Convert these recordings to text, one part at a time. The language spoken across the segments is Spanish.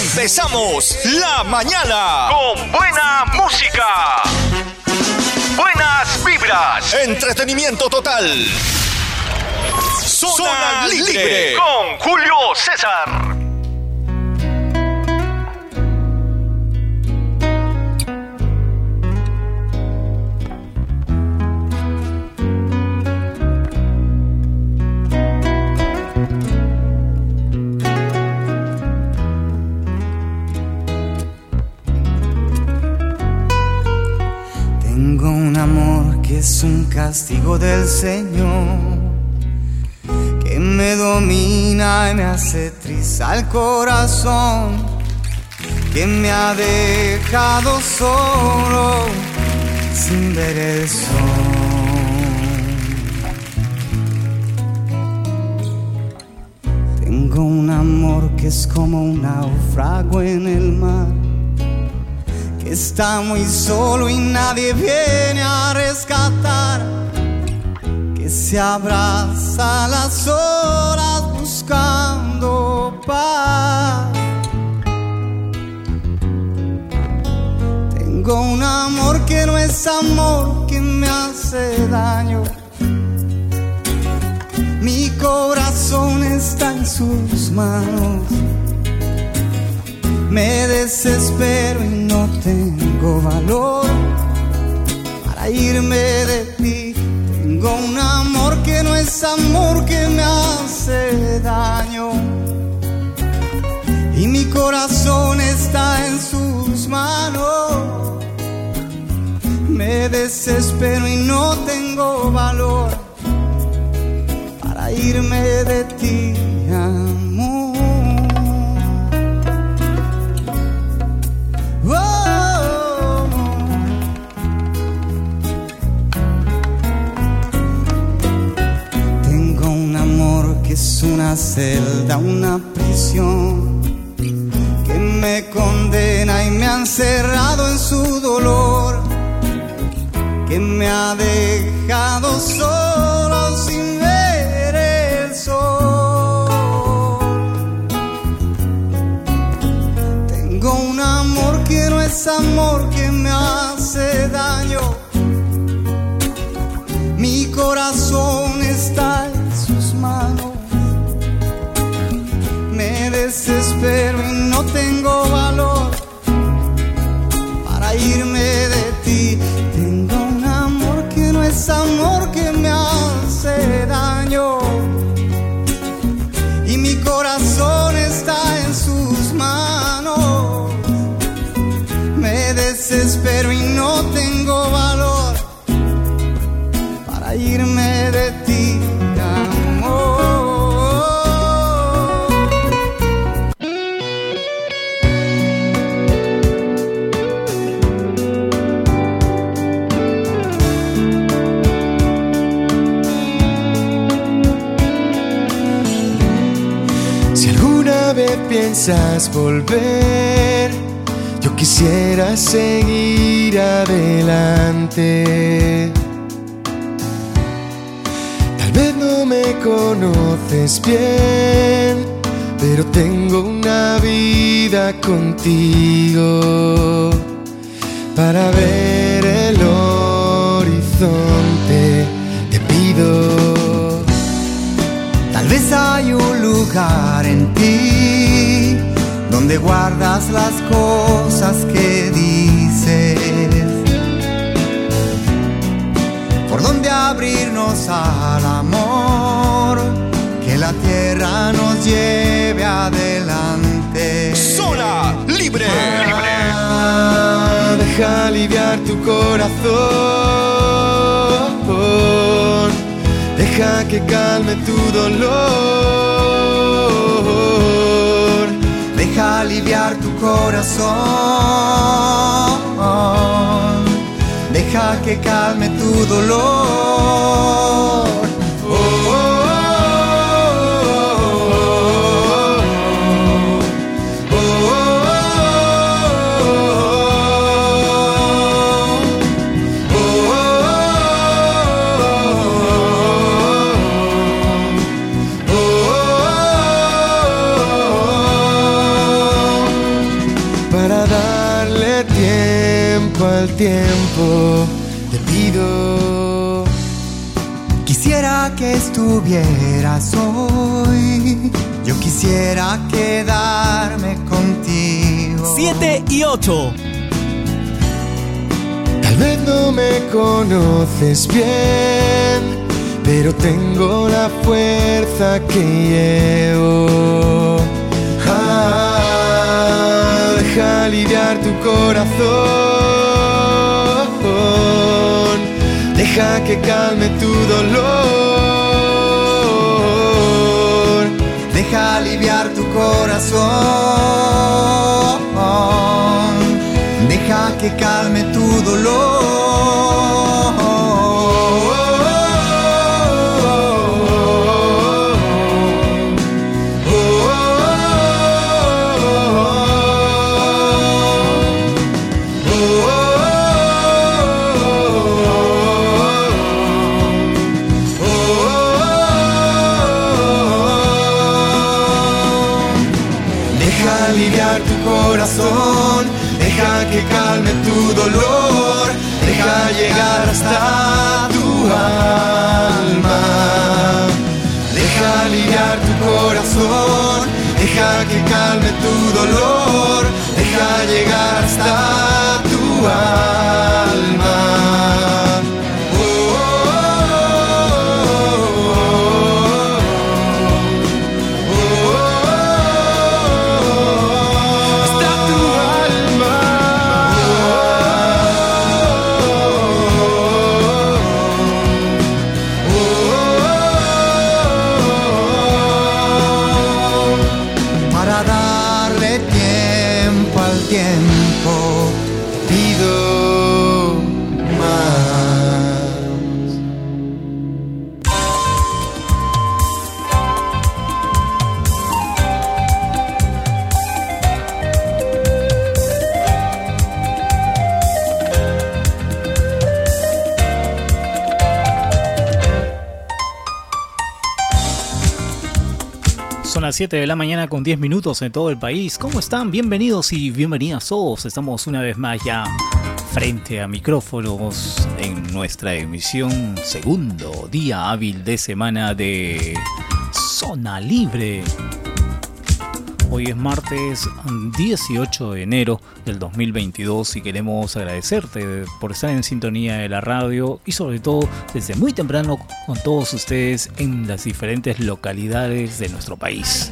Empezamos la mañana con buena música. Buenas vibras. Entretenimiento total. Zona, libre. con Julio César. Castigo del Señor que me domina y me hace trizar el corazón, que me ha dejado solo sin ver el sol. Tengo un amor que es como un naufrago en el mar está muy solo y nadie viene a rescatar, que se abraza las horas buscando paz. Tengo un amor que no es amor, que me hace daño. Mi corazón está en sus manos me desespero y no tengo valor para irme de ti. Tengo un amor que no es amor que me hace daño. Y mi corazón está en sus manos. Me desespero y no tengo valor para irme de ti, amor. Una celda, una prisión que me condena y me ha encerrado en su dolor, que me ha dejado solo sin ver el sol. Tengo un amor que no es amor desespero y no tengo valor para irme de ti. Tengo un amor que no es amor que me hace daño. Y mi corazón está en sus manos. Me desespero y no tengo piensas volver, yo quisiera seguir adelante. Tal vez no me conoces bien, pero tengo una vida contigo para ver el horizonte. Te pido Tal vez hay un lugar en ti donde guardas las cosas que dices, por donde abrirnos al amor, que la tierra nos lleve adelante. Sola, libre, libre. deja aliviar tu corazón Deja que calme tu dolor. Deja aliviar tu corazón. Deja que calme tu dolor. Estuvieras hoy. Yo quisiera quedarme contigo. 7 y 8. Tal vez no me conoces bien, pero tengo la fuerza que llevo. Ah, deja aliviar tu corazón, deja que calme tu dolor, Deja aliviar tu corazón. Deja que calme tu dolor. Calme tu dolor, 7 de la mañana con 10 minutos en todo el país. ¿Cómo están? Bienvenidos y bienvenidas todos. Estamos una vez más ya frente a micrófonos en nuestra emisión segundo día hábil de semana de Zona Libre. Hoy es martes 18 de enero del 2022 y queremos agradecerte por estar en sintonía de la radio y sobre todo desde muy temprano con todos ustedes en las diferentes localidades de nuestro país.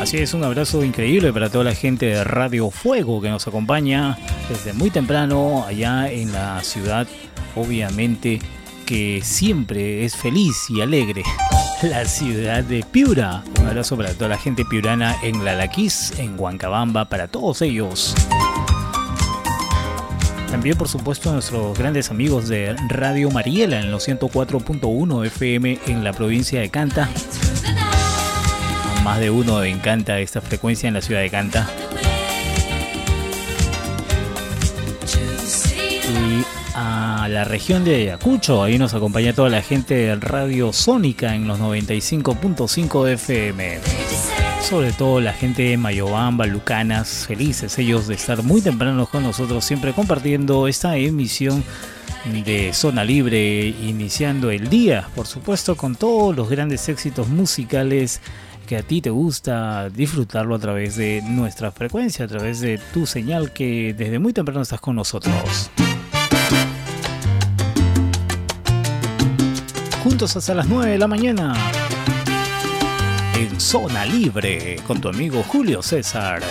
Así es, un abrazo increíble para toda la gente de Radio Fuego que nos acompaña desde muy temprano allá en la ciudad, obviamente que siempre es feliz y alegre. La ciudad de Piura. Un abrazo para toda la gente piurana en Lalaquís, en Huancabamba, para todos ellos. También, por supuesto, nuestros grandes amigos de Radio Mariela en los 104.1 FM en la provincia de Canta. Más de uno encanta esta frecuencia en la ciudad de Canta. La región de Ayacucho, ahí nos acompaña toda la gente de Radio Sónica en los 95.5 FM. Sobre todo la gente de Mayobamba, Lucanas, felices ellos de estar muy temprano con nosotros, siempre compartiendo esta emisión de Zona Libre, iniciando el día, por supuesto, con todos los grandes éxitos musicales que a ti te gusta disfrutarlo a través de nuestra frecuencia, a través de tu señal que desde muy temprano estás con nosotros. Juntos hasta las 9 de la mañana en Zona Libre con tu amigo Julio César.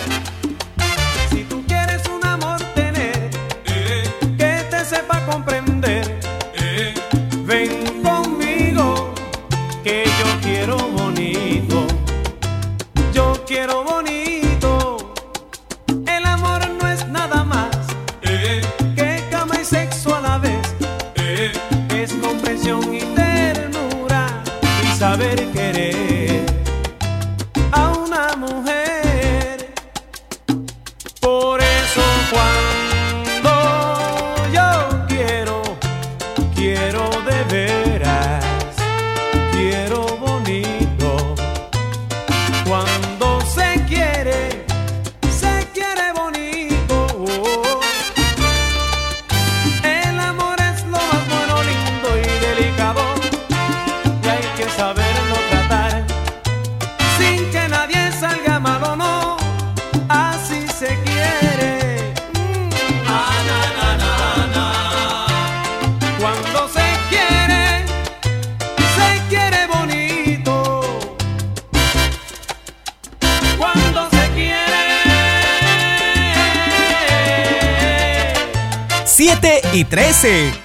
Y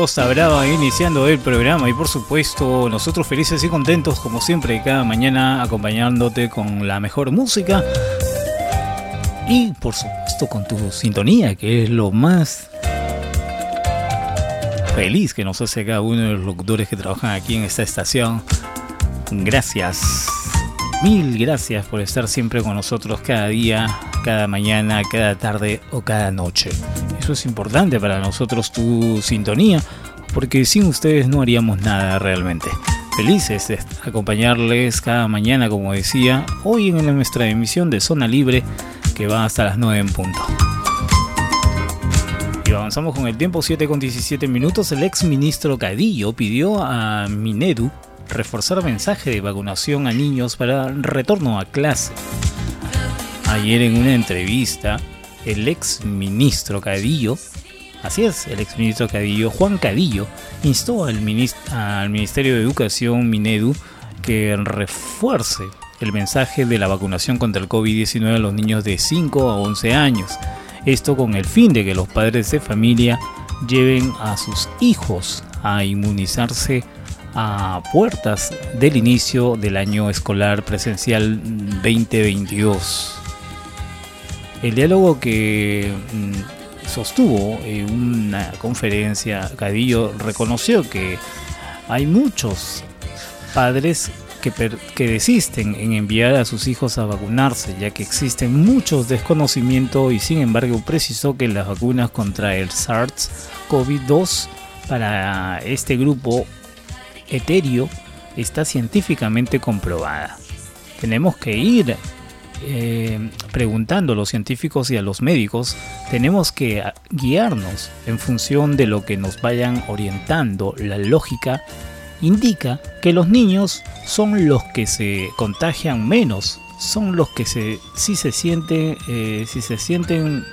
Costa iniciando el programa y por supuesto nosotros felices y contentos como siempre cada mañana acompañándote con la mejor música y por supuesto con tu sintonía que es lo más feliz que nos hace cada uno de los locutores que trabajan aquí en esta estación. Gracias, mil gracias por estar siempre con nosotros cada día, cada mañana, cada tarde o cada noche. Eso es importante para nosotros tu sintonía, porque sin ustedes no haríamos nada realmente. Felices de acompañarles cada mañana, como decía, hoy en nuestra emisión de Zona Libre, que va hasta las 9 en punto. Y avanzamos con el tiempo, 7 con 17 minutos. El ex ministro Cadillo pidió a Minedu reforzar mensaje de vacunación a niños para retorno a clase. Ayer en una entrevista, el ex ministro Cadillo, así es, el ex ministro Cadillo, Juan Cadillo, instó al, minis- al Ministerio de Educación Minedu que refuerce el mensaje de la vacunación contra el COVID-19 a los niños de 5 a 11 años. Esto con el fin de que los padres de familia lleven a sus hijos a inmunizarse a puertas del inicio del año escolar presencial 2022. El diálogo que mm, sostuvo en una conferencia, Cadillo reconoció que hay muchos padres que, que desisten en enviar a sus hijos a vacunarse, ya que existen muchos desconocimientos y sin embargo precisó que las vacunas contra el SARS-CoV-2 para este grupo etéreo está científicamente comprobada. Tenemos que ir eh, preguntando a los científicos y a los médicos, tenemos que ah, guiarnos en función de lo que nos vayan orientando. La lógica indica que los niños son los que se contagian menos, son los que si se sienten, eh, si se sienten,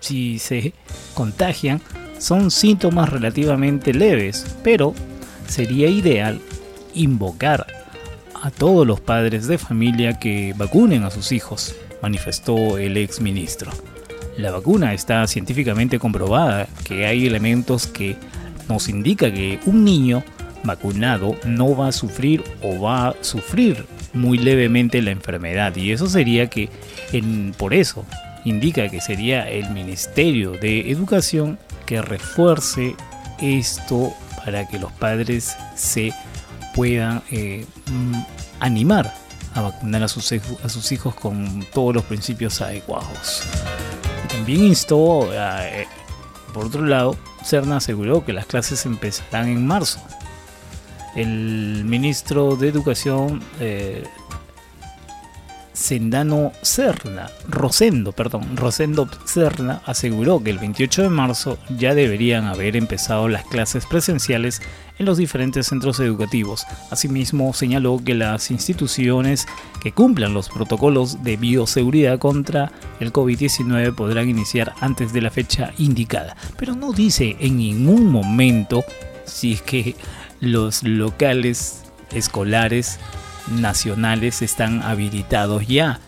si se contagian, son síntomas relativamente leves, pero sería ideal invocar a todos los padres de familia que vacunen a sus hijos, manifestó el ex ministro. La vacuna está científicamente comprobada que hay elementos que nos indica que un niño vacunado no va a sufrir o va a sufrir muy levemente la enfermedad y eso sería que por eso indica que sería el Ministerio de Educación que refuerce esto para que los padres se puedan eh, mm, animar a vacunar a sus, a sus hijos con todos los principios adecuados. También instó, eh, por otro lado, Cerna aseguró que las clases empezarán en marzo. El ministro de Educación eh, Sendano Cerna, Rosendo, perdón, Rosendo Cerna aseguró que el 28 de marzo ya deberían haber empezado las clases presenciales en los diferentes centros educativos. Asimismo, señaló que las instituciones que cumplan los protocolos de bioseguridad contra el COVID-19 podrán iniciar antes de la fecha indicada, pero no dice en ningún momento si es que los locales escolares nacionales están habilitados ya.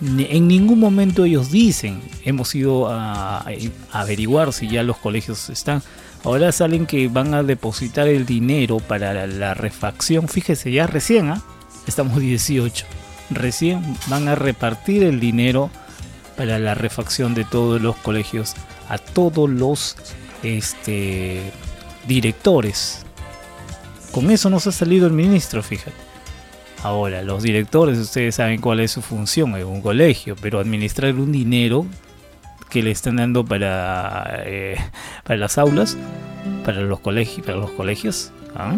En ningún momento ellos dicen, hemos ido a, averiguar si ya los colegios están. Ahora salen que van a depositar el dinero para la, refacción. Fíjese, ya recién, ¿ah? estamos 18. Recién van a repartir el dinero para la refacción de todos los colegios a todos los este, directores. Con eso nos ha salido el ministro, fíjate. Ahora, los directores, ustedes saben cuál es su función en un colegio, pero administrar un dinero que le están dando para, eh, para las aulas, para los colegios, para los colegios. ¿ah?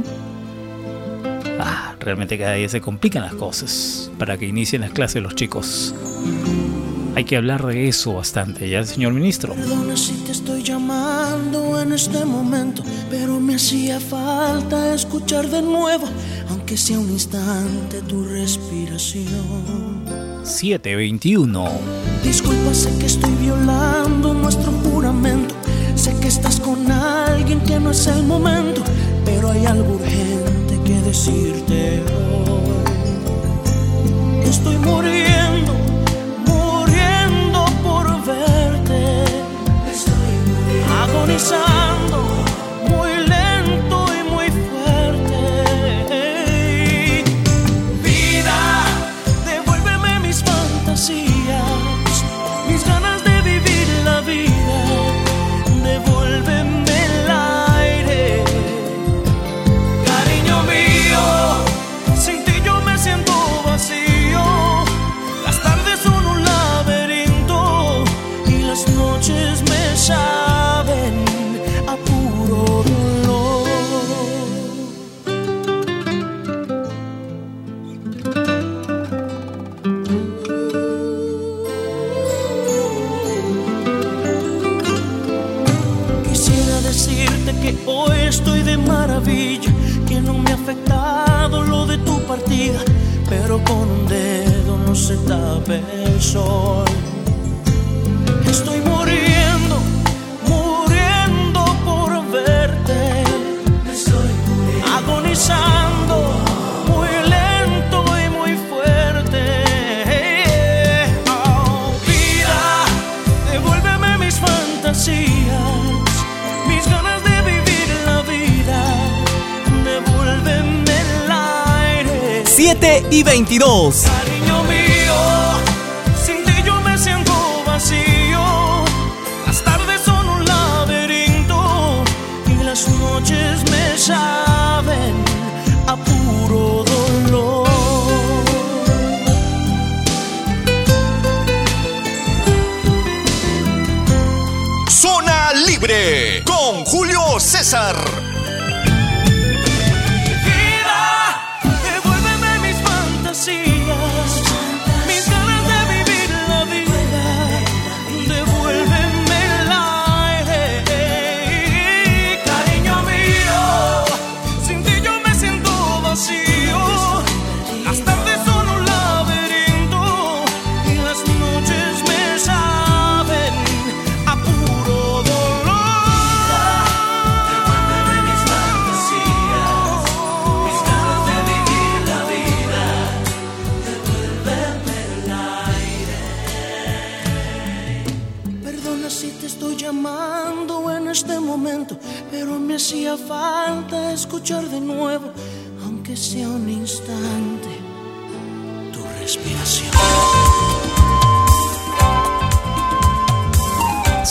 ¿ah? realmente cada día se complican las cosas para que inicien las clases los chicos. Hay que hablar de eso bastante, ¿ya, señor ministro? Perdona si te estoy llamando en este momento, pero me hacía falta escuchar de nuevo, aunque sea un instante, tu respiración. 721. Disculpa, sé que estoy violando nuestro juramento. Sé que estás con alguien que no es el momento, pero hay algo urgente que decirte hoy. Estoy muriendo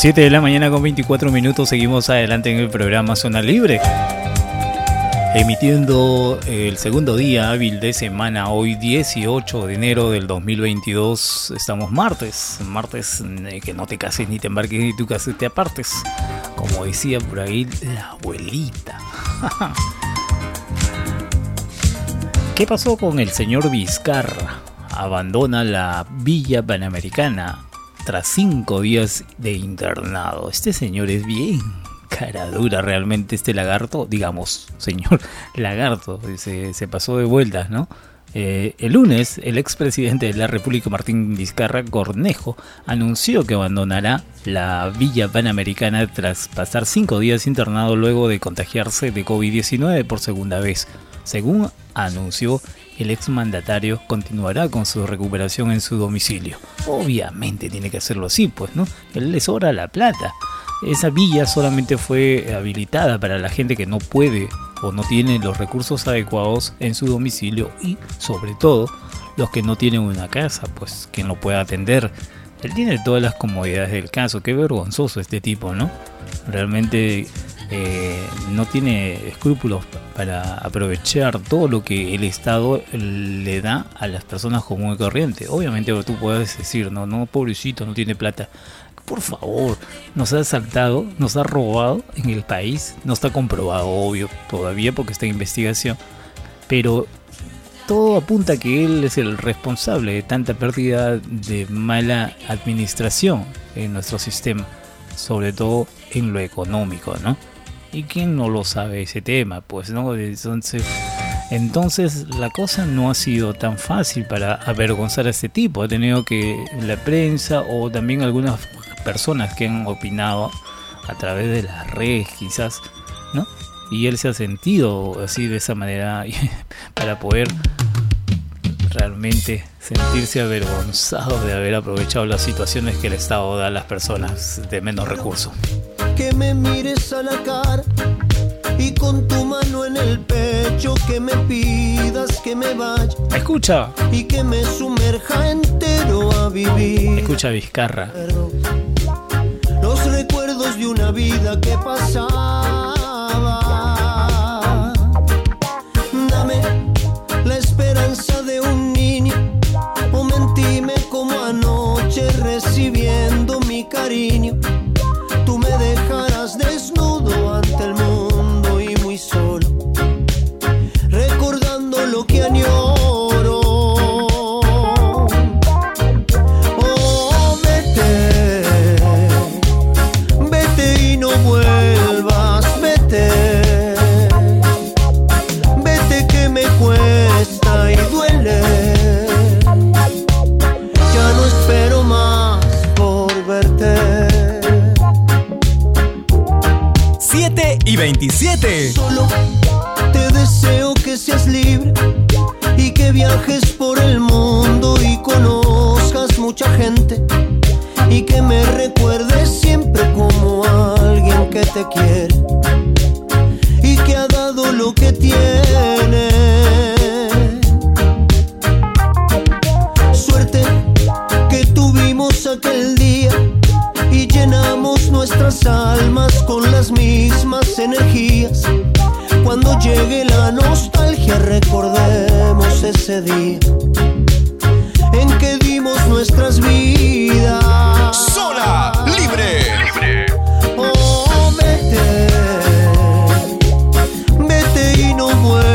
7 de la mañana con 24 minutos, seguimos adelante en el programa Zona Libre. Emitiendo el segundo día hábil de semana, hoy 18 de enero del 2022, estamos martes, martes eh, que no te cases ni te embarques ni tu casa te apartes, como decía por ahí la abuelita. ¿Qué pasó con el señor Vizcarra? Abandona la Villa Panamericana tras cinco días de internado. Este señor es bien cara dura realmente este lagarto, digamos, señor lagarto, se, se pasó de vueltas, ¿no? Eh, el lunes, el expresidente de la República, Martín Vizcarra Cornejo, anunció que abandonará la Villa Panamericana tras pasar cinco días internado luego de contagiarse de COVID-19 por segunda vez. Según anunció, el exmandatario continuará con su recuperación en su domicilio. Obviamente tiene que hacerlo así, pues, ¿no? Él le sobra la plata. Esa villa solamente fue habilitada para la gente que no puede o no tiene los recursos adecuados en su domicilio y sobre todo los que no tienen una casa, pues quien lo pueda atender. Él tiene todas las comodidades del caso, qué vergonzoso este tipo, ¿no? Realmente eh, no tiene escrúpulos para aprovechar todo lo que el Estado le da a las personas común y corriente. Obviamente tú puedes decir, no, no, pobrecito, no tiene plata por favor, nos ha asaltado, nos ha robado en el país, no está comprobado, obvio, todavía porque está en investigación, pero todo apunta a que él es el responsable de tanta pérdida de mala administración en nuestro sistema, sobre todo en lo económico, ¿no? ¿Y quién no lo sabe ese tema? Pues no, entonces, entonces la cosa no ha sido tan fácil para avergonzar a este tipo. Ha tenido que la prensa o también algunas personas que han opinado a través de las redes quizás, ¿no? Y él se ha sentido así de esa manera para poder realmente sentirse avergonzado de haber aprovechado las situaciones que el Estado da a las personas de menos recursos. Que me mires a la cara y con tu mano en el pecho que me pidas que me vaya. Escucha. Y que me sumerja entero a vivir. Escucha Vizcarra los recuerdos de una vida que pasaba. Dame la esperanza de un niño, o mentime como anoche recibiendo mi cariño. Y 27. Solo te deseo que seas libre y que viajes por el mundo y conozcas mucha gente y que me recuerdes siempre como alguien que te quiere y que ha dado lo que tiene. Suerte que tuvimos aquel día y llenamos nuestras almas con las energías. Cuando llegue la nostalgia recordemos ese día en que dimos nuestras vidas. Zona Libre. Libre. Oh, vete, vete y no vuelvas,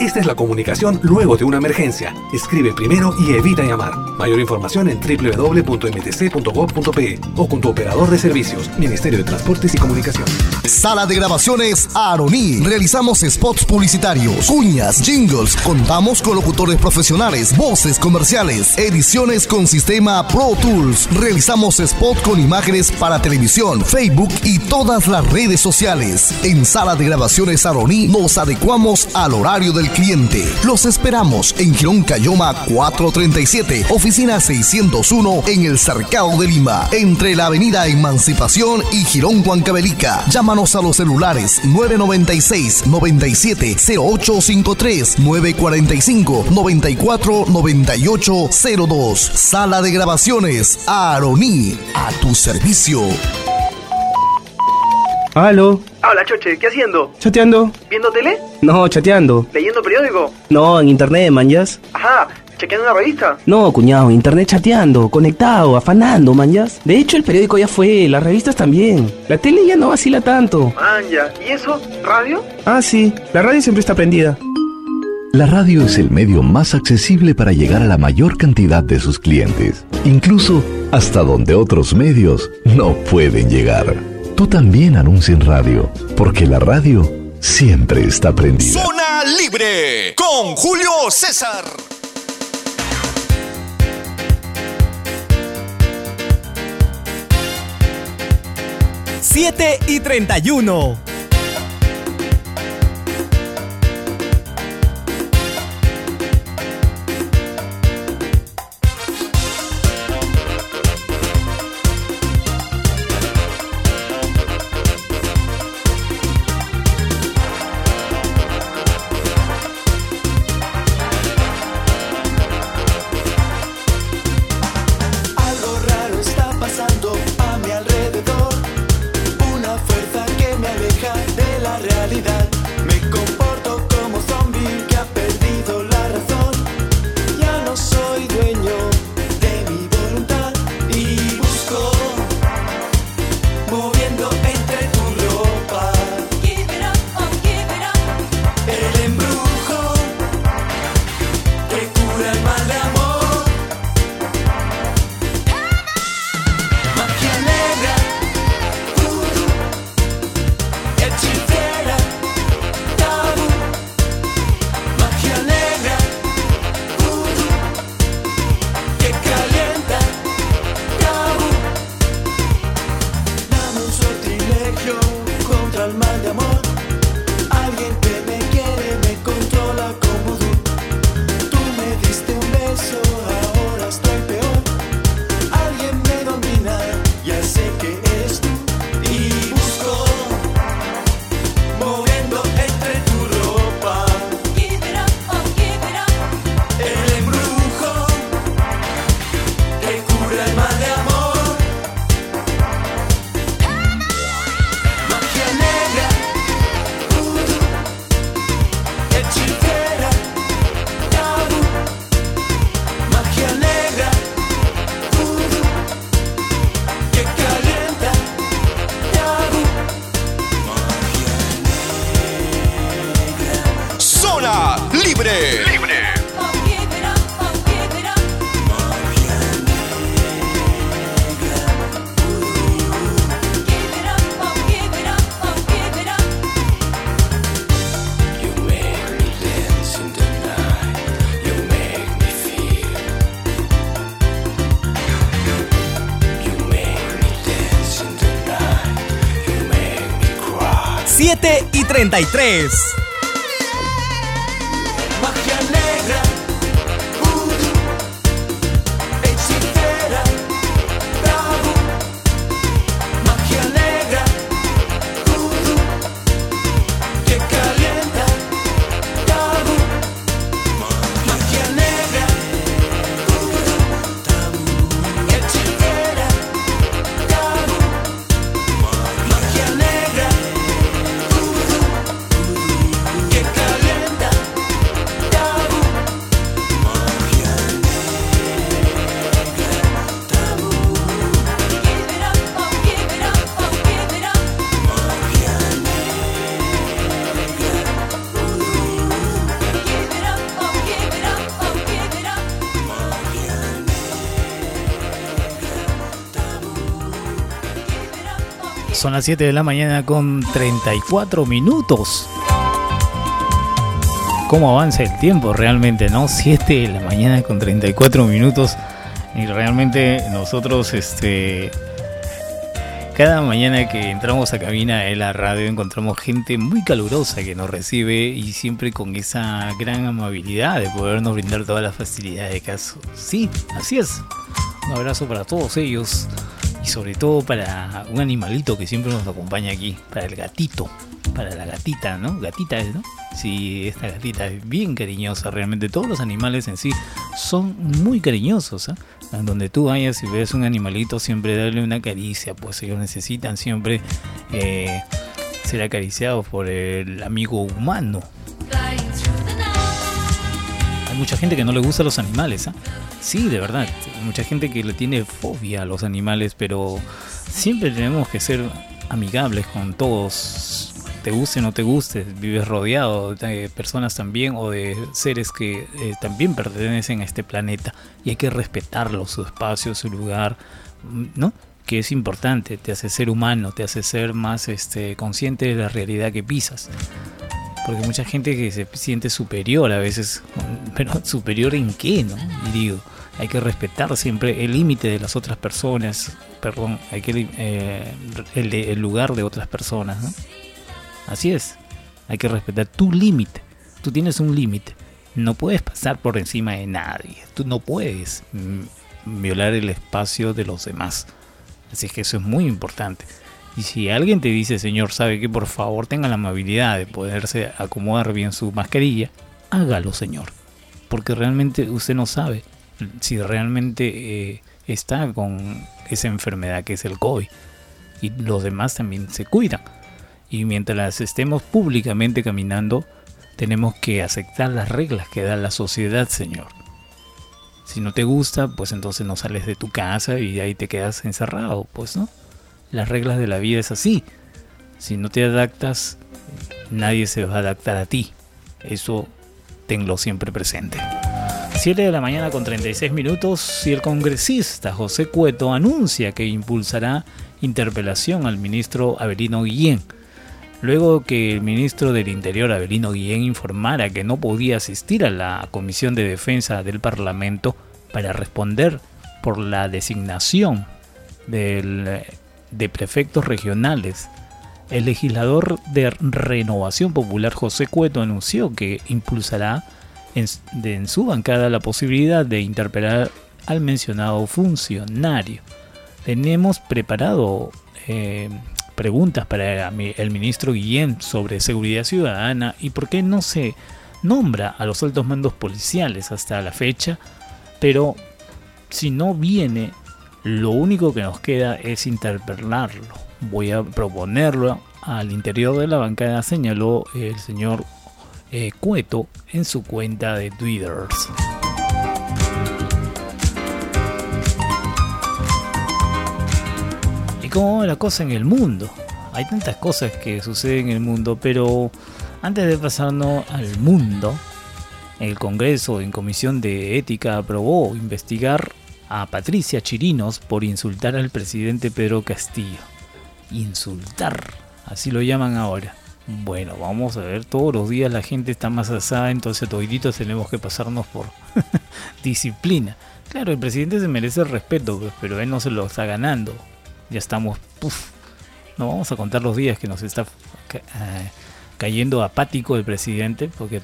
Esta es la comunicación luego de una emergencia. Escribe primero y evita llamar. Mayor información en www.mtc.gov.pe o con tu operador de servicios, Ministerio de Transportes y Comunicaciones. Sala de grabaciones Aroní. Realizamos spots publicitarios, cuñas, jingles. Contamos con locutores profesionales, voces comerciales, ediciones con sistema Pro Tools. Realizamos spot con imágenes para televisión, Facebook y todas las redes sociales. En Sala de grabaciones Aroní nos adecuamos al horario del cliente. Los esperamos en Girón Cayoma 437, oficina 601 en el Cercado de Lima, entre la avenida Emancipación y Girón Huancavelica. Llámanos a los celulares 996 97 0853 945 94 98 02. Sala de grabaciones Aroní, a tu servicio. Aló, Hola, Choche, ¿qué haciendo? chateando. ¿Viendo tele? No, chateando. ¿Leyendo periódico? No, en internet, manjas. Ajá, ¿chequeando una revista? No, cuñado, en internet chateando, conectado, afanando, manjas. De hecho, el periódico ya fue, las revistas también. La tele ya no vacila tanto. Manja, ¿y eso? ¿Radio? Ah, sí, la radio siempre está prendida. La radio es el medio más accesible para llegar a la mayor cantidad de sus clientes, incluso hasta donde otros medios no pueden llegar. Tú también anuncia en radio, porque la radio siempre está prendida. Zona Libre con Julio César. Siete y 31. Algo 93. Son las 7 de la mañana con 34 minutos. ¿Cómo avanza el tiempo realmente, no? 7 de la mañana con 34 minutos. Y realmente nosotros, este. Cada mañana que entramos a cabina de la radio encontramos gente muy calurosa que nos recibe y siempre con esa gran amabilidad de podernos brindar todas las facilidades de caso. Sí, así es. Un abrazo para todos ellos sobre todo para un animalito que siempre nos acompaña aquí, para el gatito, para la gatita, ¿no? Gatita es, ¿no? Sí, esta gatita es bien cariñosa, realmente todos los animales en sí son muy cariñosos, ¿eh? donde tú vayas y ves un animalito, siempre darle una caricia, pues ellos necesitan siempre eh, ser acariciados por el amigo humano. Hay mucha gente que no le gusta los animales, ¿ah? Sí, de verdad. Mucha gente que le tiene fobia a los animales, pero siempre tenemos que ser amigables con todos. Te guste o no te guste, vives rodeado de personas también o de seres que eh, también pertenecen a este planeta y hay que respetarlo, su espacio, su lugar, ¿no? Que es importante, te hace ser humano, te hace ser más este, consciente de la realidad que pisas porque mucha gente que se siente superior a veces, pero superior en qué, ¿no? Digo, hay que respetar siempre el límite de las otras personas, perdón, hay que eh, el, el, lugar de otras personas, ¿no? Así es, hay que respetar tu límite. Tú tienes un límite, no puedes pasar por encima de nadie, tú no puedes mm, violar el espacio de los demás. Así es que eso es muy importante. Y si alguien te dice, señor, sabe que por favor tenga la amabilidad de poderse acomodar bien su mascarilla, hágalo, señor. Porque realmente usted no sabe si realmente eh, está con esa enfermedad que es el COVID. Y los demás también se cuidan. Y mientras estemos públicamente caminando, tenemos que aceptar las reglas que da la sociedad, señor. Si no te gusta, pues entonces no sales de tu casa y ahí te quedas encerrado, pues, ¿no? Las reglas de la vida es así. Si no te adaptas, nadie se va a adaptar a ti. Eso tenlo siempre presente. 7 de la mañana con 36 minutos y el congresista José Cueto anuncia que impulsará interpelación al ministro Avelino Guillén. Luego que el ministro del Interior Avelino Guillén informara que no podía asistir a la Comisión de Defensa del Parlamento para responder por la designación del de prefectos regionales. El legislador de Renovación Popular José Cueto anunció que impulsará en, su bancada la posibilidad de interpelar al mencionado funcionario. Tenemos preparado eh, preguntas para el ministro Guillén sobre seguridad ciudadana y por qué no se nombra a los altos mandos policiales hasta la fecha, pero si no viene lo único que nos queda es interpelarlo. Voy a proponerlo al interior de la bancada, señaló el señor eh, Cueto en su cuenta de Twitter. ¿Y cómo va la cosa en el mundo? Hay tantas cosas que suceden en el mundo, pero antes de pasarnos al mundo, el Congreso en Comisión de Ética aprobó investigar a Patricia Chirinos por insultar al presidente Pedro Castillo. Insultar, así lo llaman ahora. Bueno, vamos a ver, todos los días la gente está más asada, entonces toditos tenemos que pasarnos por disciplina. Claro, el presidente se merece el respeto, pues, pero él no se lo está ganando. Ya estamos, no vamos a contar los días que nos está eh, cayendo apático el presidente, porque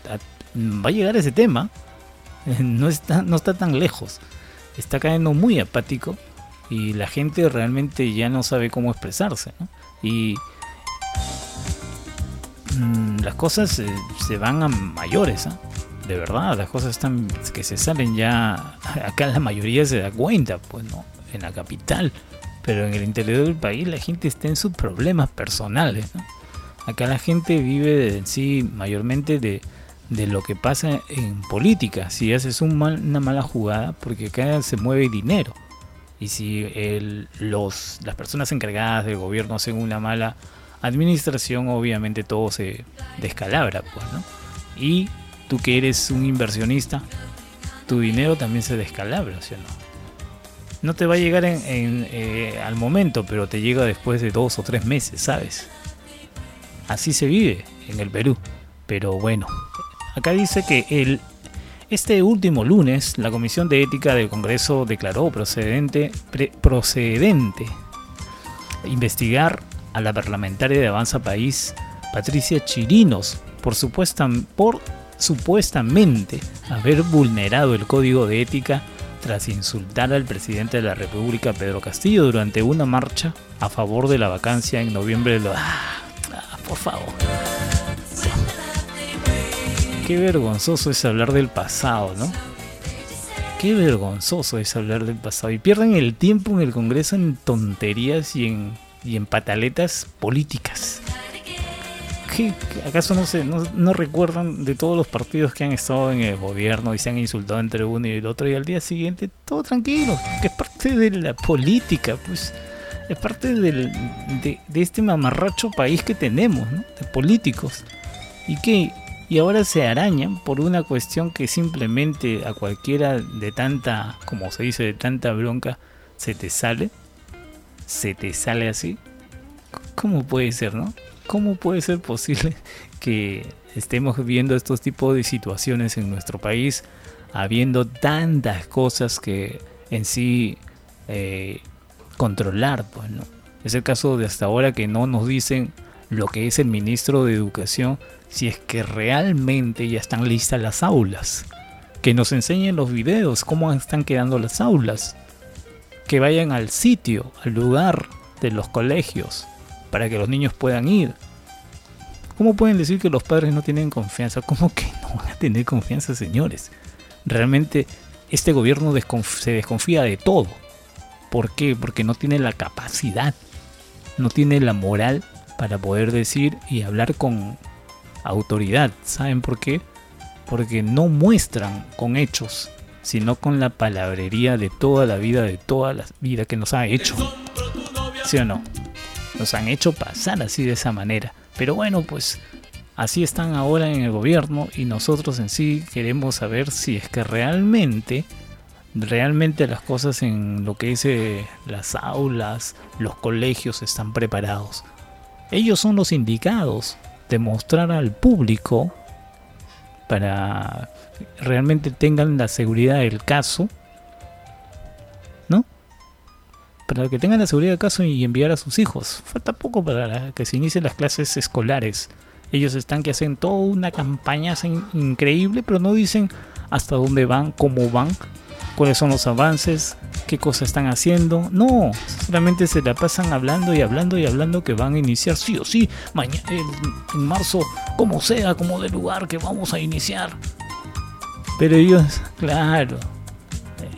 va a llegar ese tema. No está, no está tan lejos está cayendo muy apático y la gente realmente ya no sabe cómo expresarse. Y mm, las cosas se, van a mayores, ¿ah? de verdad, las cosas están que se salen ya, acá la mayoría se da cuenta, pues no, en la capital, pero en el interior del país la gente está en sus problemas personales. Acá la gente vive en sí mayormente de, de lo que pasa en política. Si haces una mala jugada, porque acá se mueve dinero. Y si los, las personas encargadas del gobierno hacen una mala administración, obviamente todo se descalabra. Pues, ¿no? Y tú que eres un inversionista, tu dinero también se descalabra, ¿sí o no? no te va a llegar en, eh, al momento, pero te llega después de dos o tres meses, ¿sabes? Así se vive en el Perú. Pero bueno, acá dice que el, este último lunes la Comisión de Ética del Congreso declaró procedente, procedente investigar a la parlamentaria de Avanza País, Patricia Chirinos, por, supuesta, por supuestamente haber vulnerado el código de ética tras insultar al presidente de la República, Pedro Castillo, durante una marcha a favor de la vacancia en noviembre de... Ah, ah, por favor. Qué vergonzoso es hablar del pasado, ¿no? Qué vergonzoso es hablar del pasado. Y pierden el tiempo en el Congreso en tonterías y en, y en pataletas políticas. ¿Qué, qué- ¿Acaso no, se, no, recuerdan de todos los partidos que han estado en el gobierno y se han insultado entre uno y el otro y al día siguiente todo tranquilo? Que es parte de la política, pues. Es parte del- de, de este mamarracho país que tenemos, ¿no? De políticos. ¿Y qué? Y ahora se arañan por una cuestión que simplemente a cualquiera de tanta, como se dice, de tanta bronca, se te sale. Se te sale así. ¿Cómo puede ser, no? ¿Cómo puede ser posible que estemos viendo estos tipos de situaciones en nuestro país, habiendo tantas cosas que en sí eh, controlar, pues, ¿no? Es el caso de hasta ahora que no nos dicen lo que es el ministro de Educación, si es que realmente ya están listas las aulas. Que nos enseñen los videos, cómo están quedando las aulas. Que vayan al sitio, al lugar de los colegios, para que los niños puedan ir. ¿Cómo pueden decir que los padres no tienen confianza? ¿Cómo que no van a tener confianza, señores? Realmente este gobierno se desconfía de todo. ¿Por qué? Porque no tiene la capacidad, no tiene la moral para poder decir y hablar con autoridad. ¿Saben por qué? Porque no muestran con hechos, sino con la palabrería de toda la vida, de toda la vida que nos ha hecho. ¿Sí o no? Nos han hecho pasar así de esa manera. Pero bueno, pues así están ahora en el gobierno y nosotros en sí queremos saber si es que realmente realmente las cosas en lo que es eh, las aulas, los colegios están preparados. Ellos son los indicados de mostrar al público para realmente tengan la seguridad del caso, ¿no? Para que tengan la seguridad del caso y enviar a sus hijos. Falta poco para que se inicien las clases escolares. Ellos están que hacen toda una campaña increíble, pero no dicen hasta dónde van, cómo van, cuáles son los avances, qué cosas están haciendo. No, solamente se la pasan hablando y hablando y hablando que van a iniciar sí o sí mañana en, en marzo, como sea, como de lugar que vamos a iniciar. Pero ellos, claro,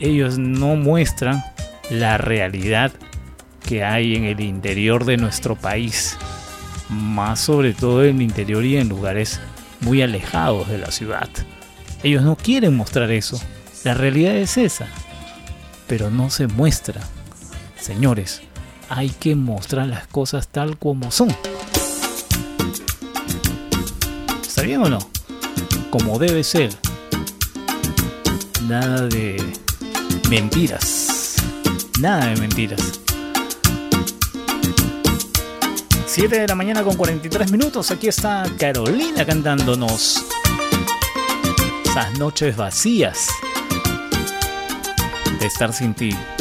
ellos no muestran la realidad que hay en el interior de nuestro país, más sobre todo en el interior y en lugares muy alejados de la ciudad. Ellos no quieren mostrar eso. La realidad es esa, pero no se muestra. Señores, hay que mostrar las cosas tal como son. ¿Está bien o no? Como debe ser. Nada de mentiras. Nada de mentiras. 7 de la mañana con 43 minutos. Aquí está Carolina cantándonos. Esas noches vacías estar sin ti.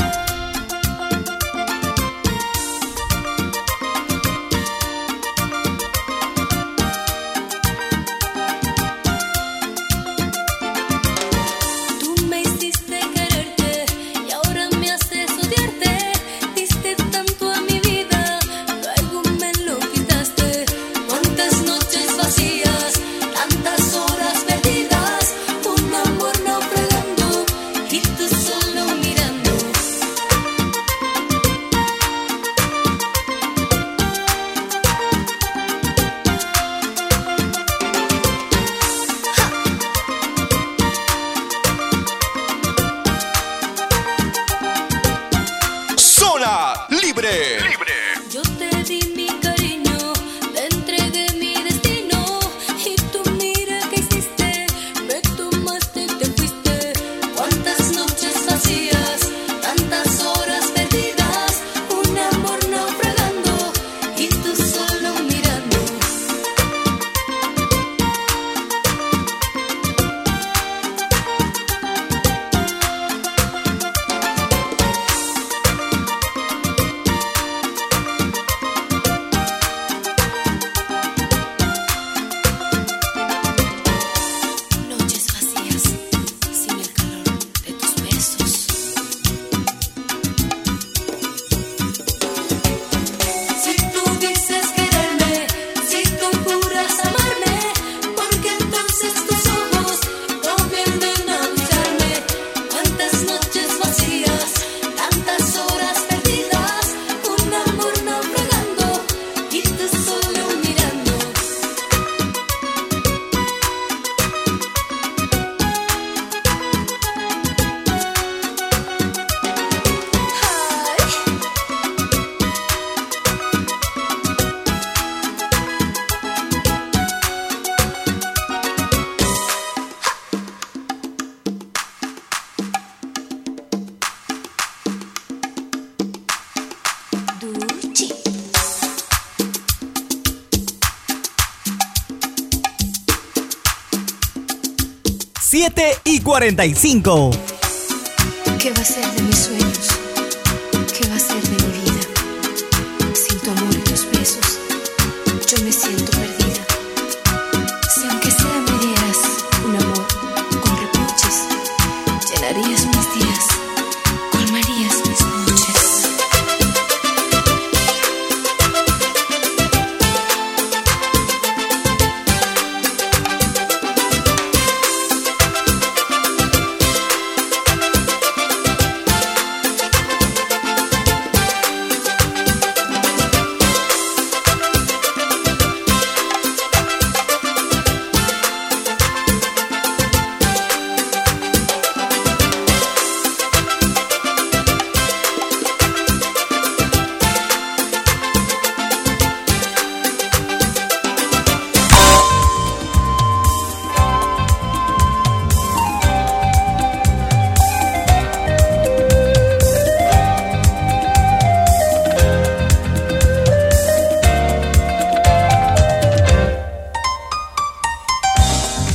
45.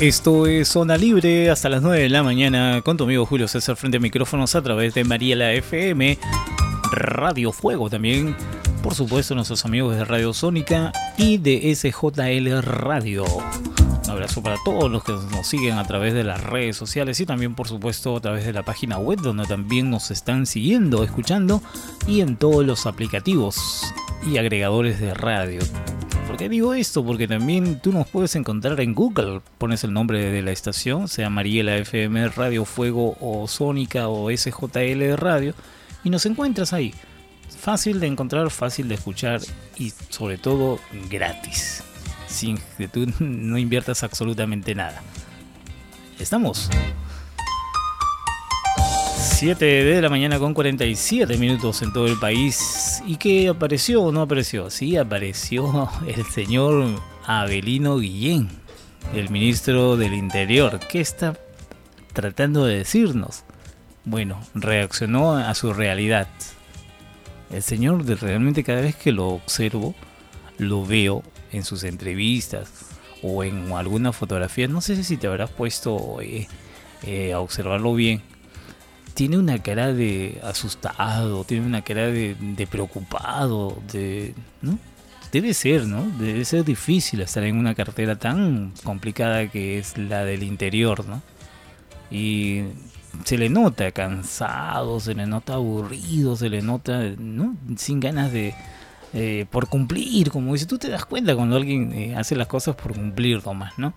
Esto es Zona Libre hasta las 9 de la mañana con tu amigo Julio César frente a micrófonos a través de Mariela FM, Radio Fuego también, por supuesto nuestros amigos de Radio Sónica y de SJL Radio. Un abrazo para todos los que nos siguen a través de las redes sociales y también por supuesto a través de la página web donde también nos están siguiendo, escuchando y en todos los aplicativos y agregadores de radio. ¿Por qué digo esto? Porque también tú nos puedes encontrar en Google. Pones el nombre de la estación, sea Mariela FM Radio Fuego o Sónica o SJL Radio, y nos encuentras ahí. Fácil de encontrar, fácil de escuchar y sobre todo gratis. Sin que tú no inviertas absolutamente nada. Estamos. 7 de la mañana con 47 minutos en todo el país. ¿Y qué apareció o no apareció? Sí, apareció el señor Abelino Guillén, el ministro del Interior. ¿Qué está tratando de decirnos? Bueno, reaccionó a su realidad. El señor realmente cada vez que lo observo, lo veo en sus entrevistas o en alguna fotografía. No sé si te habrás puesto eh, eh, a observarlo bien tiene una cara de asustado, tiene una cara de, preocupado, de, ¿no? Debe ser, ¿no? Debe ser difícil estar en una cartera tan complicada que es la del interior, ¿no? Y se le nota cansado, se le nota aburrido, se le nota, ¿no? Sin ganas de, eh, por cumplir, como dice, tú te das cuenta cuando alguien eh, hace las cosas por cumplir nomás, ¿no?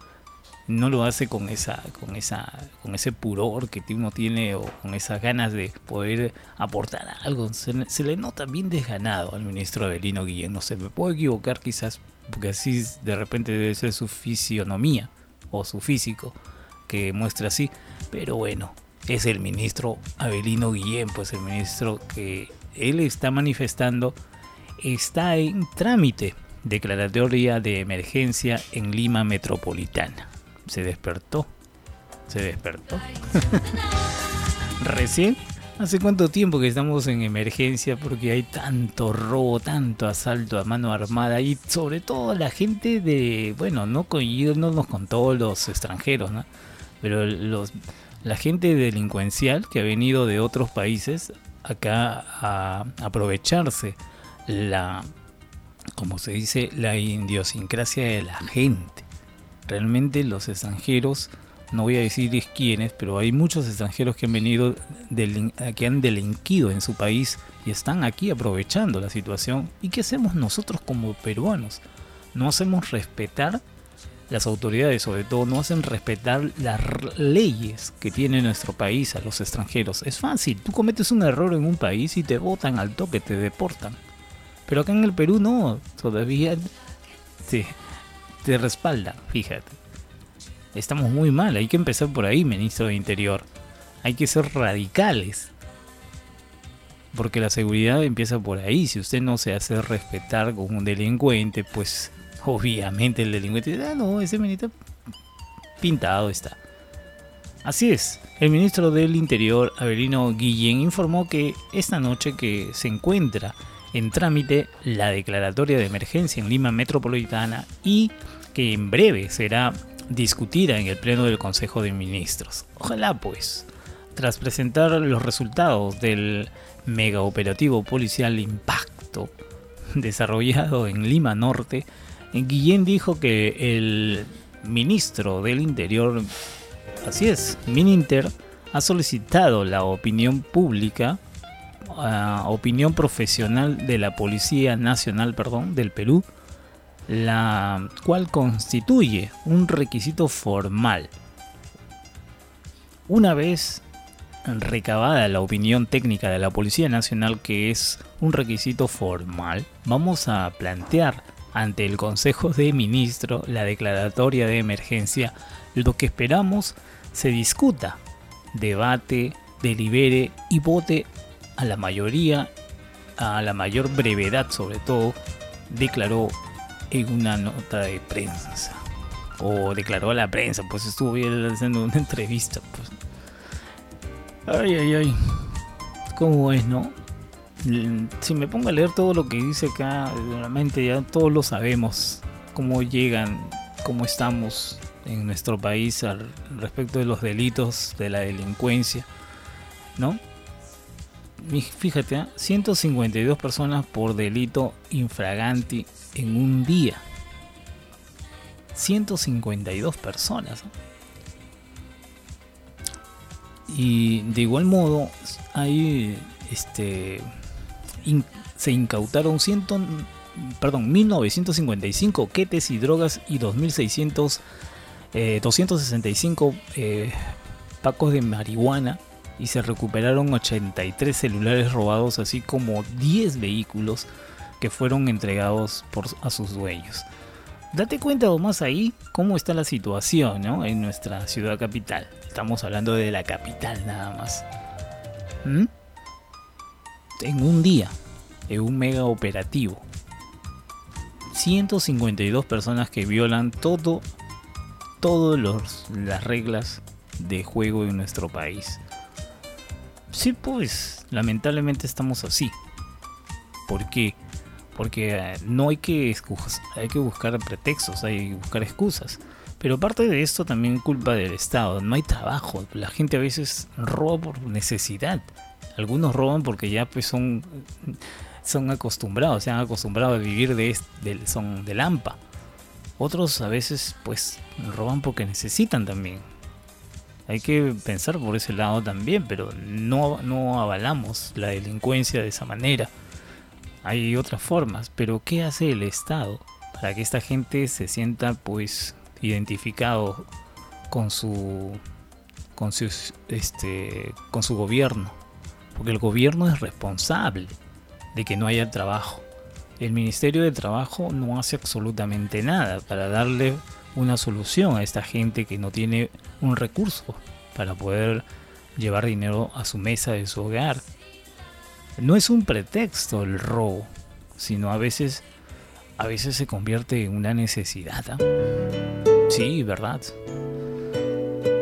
No lo hace con esa con esa con ese pudor que uno tiene o con esas ganas de poder aportar algo. Se, le- nota bien desganado al ministro Abelino Guillén. No sé me puedo equivocar quizás porque así de repente debe ser su fisionomía o su físico que muestra así. Pero bueno es el ministro Abelino Guillén pues el ministro que él está manifestando está en trámite declaratoria de emergencia en Lima Metropolitana. Se despertó. Se despertó. Recién. ¿Hace cuánto tiempo que estamos en emergencia? Porque hay tanto robo, tanto asalto a mano armada y sobre todo la gente de, bueno, no con, yéndonos con todos los extranjeros, ¿no? Pero los, la gente delincuencial que ha venido de otros países acá a aprovecharse la, como se dice, la idiosincrasia de la gente. Realmente los extranjeros, no voy a decir quiénes, pero hay muchos extranjeros que han venido, que han delinquido en su país y están aquí aprovechando la situación. ¿Y qué hacemos nosotros como peruanos? No hacemos respetar las autoridades, sobre todo, no hacen respetar las leyes que tiene nuestro país a los extranjeros. Es fácil, tú cometes un error en un país y te botan al toque, te deportan. Pero acá en el Perú no, todavía te, te respaldan, fíjate. Estamos muy mal, hay que empezar por ahí, ministro de Interior. Hay que ser radicales. Porque la seguridad empieza por ahí. Si usted no se hace respetar como un delincuente, pues obviamente el delincuente dirá, "Ah, no, ese ministro pintado está. Así es, el ministro del Interior, Avelino Guillén, informó que esta noche que se encuentra en trámite la declaratoria de emergencia en Lima Metropolitana y que en breve será discutida en el Pleno del Consejo de Ministros. Ojalá pues, tras presentar los resultados del mega operativo policial Impacto desarrollado en Lima Norte, Guillén dijo que el ministro del Interior, así es, Mininter, ha solicitado la opinión pública, opinión profesional de la Policía Nacional, perdón, del Perú, la cual constituye un requisito formal. Una vez recabada la opinión técnica de la Policía Nacional, que es un requisito formal, vamos a plantear ante el Consejo de Ministros la declaratoria de emergencia, lo que esperamos se discuta, debate, delibere y vote a la mayoría, a la mayor brevedad sobre todo, declaró en una nota de prensa. O declaró a la prensa, pues estuvo haciendo una entrevista. Pues. Ay, ay, ay. ¿Cómo es, no? Si me pongo a leer todo lo que dice acá, realmente ya todos lo sabemos. Cómo llegan, cómo estamos en nuestro país al respecto de los delitos, de la delincuencia, ¿no? Fíjate, ¿ah? 152 personas por delito infraganti en un día. 152 personas. ¿no? Y de igual modo, hay este se incautaron 100, perdón, 1955 quetes y drogas y 2600 eh, 265 eh, pacos de marihuana y se recuperaron 83 celulares robados así como 10 vehículos que fueron entregados por, a sus dueños. Date cuenta más ahí cómo está la situación ¿no? en nuestra ciudad capital. Estamos hablando de la capital nada más. ¿Mm? En un día, en un mega operativo. 152 personas que violan todo, todas las reglas de juego en nuestro país. Sí, pues, lamentablemente estamos así. ¿Por qué? Porque eh, no hay que, hay que buscar pretextos, hay que buscar excusas. Pero parte de esto también culpa del Estado. No hay trabajo. La gente a veces roba por necesidad. Algunos roban porque ya pues son, son acostumbrados, se han acostumbrado a vivir de, del, son del AMPA. Otros a veces pues roban porque necesitan también. Hay que pensar por ese lado también, pero no, no avalamos la delincuencia de esa manera. Hay otras formas, pero ¿qué hace el Estado para que esta gente se sienta pues identificado con su con su este con su gobierno? Porque el gobierno es responsable de que no haya trabajo. El Ministerio de Trabajo no hace absolutamente nada para darle una solución a esta gente que no tiene un recurso para poder llevar dinero a su mesa de su hogar. No es un pretexto el robo, sino a veces a veces se convierte en una necesidad. ¿ah? Sí, verdad.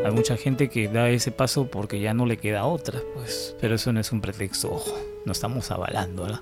Hay mucha gente que da ese paso porque ya no le queda otra, pues, pero eso no es un pretexto, ojo, no estamos avalando, ¿verdad?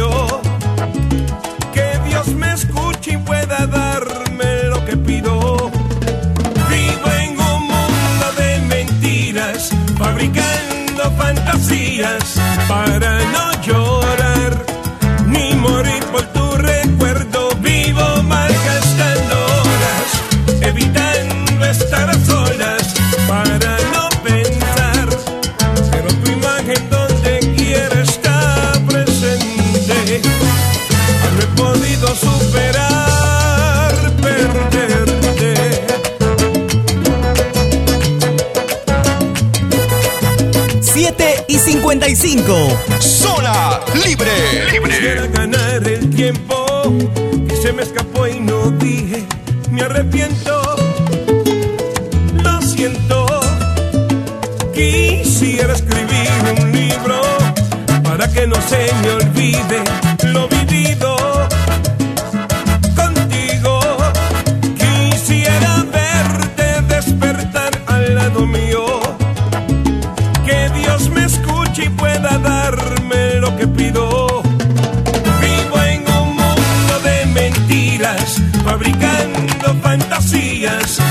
Fabricando fantasías para no llorar Sola, libre. Libre. Quisiera ganar el tiempo que se me escapó y no dije. Me arrepiento días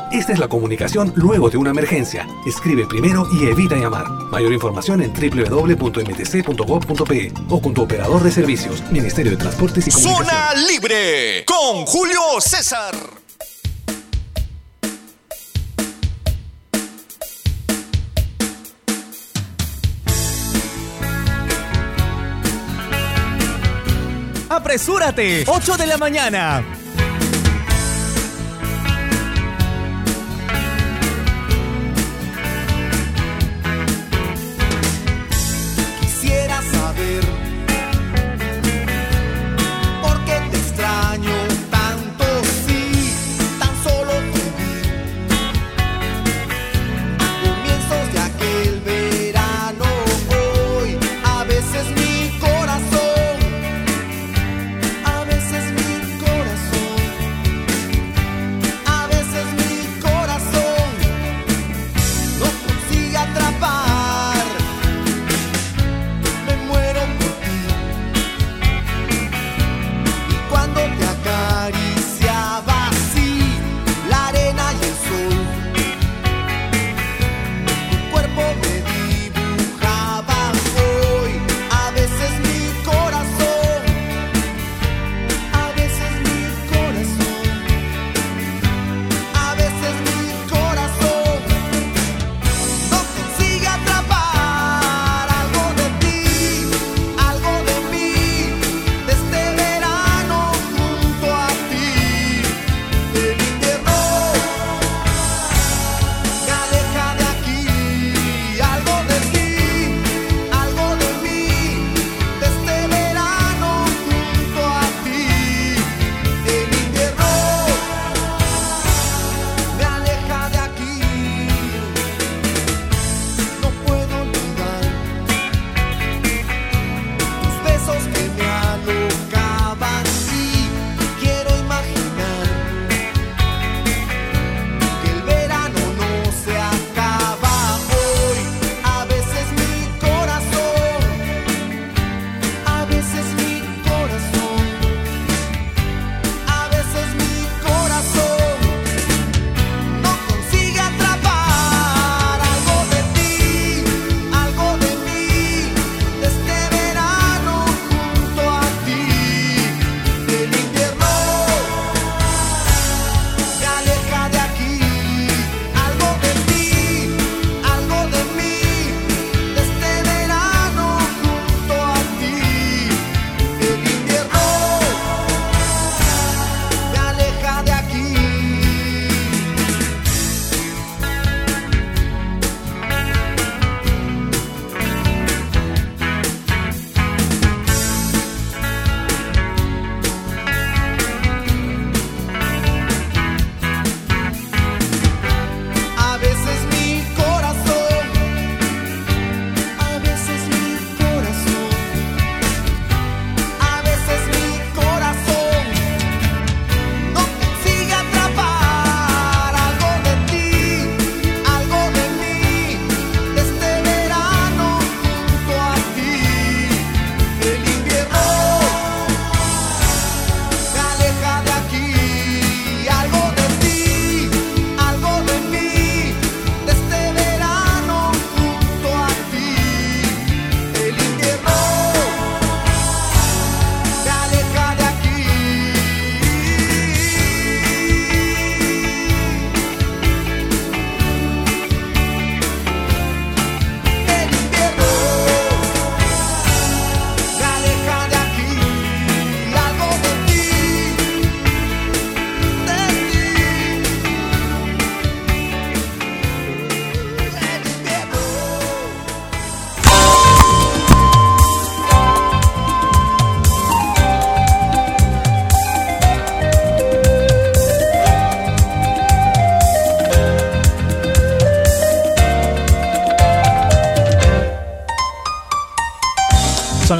Esta es la comunicación luego de una emergencia. Escribe primero y evita llamar. Mayor información en www.mtc.gov.pe o con tu operador de servicios, Ministerio de Transportes y Comunicación. Zona Libre con Julio César. ¡Apresúrate! 8 de la mañana.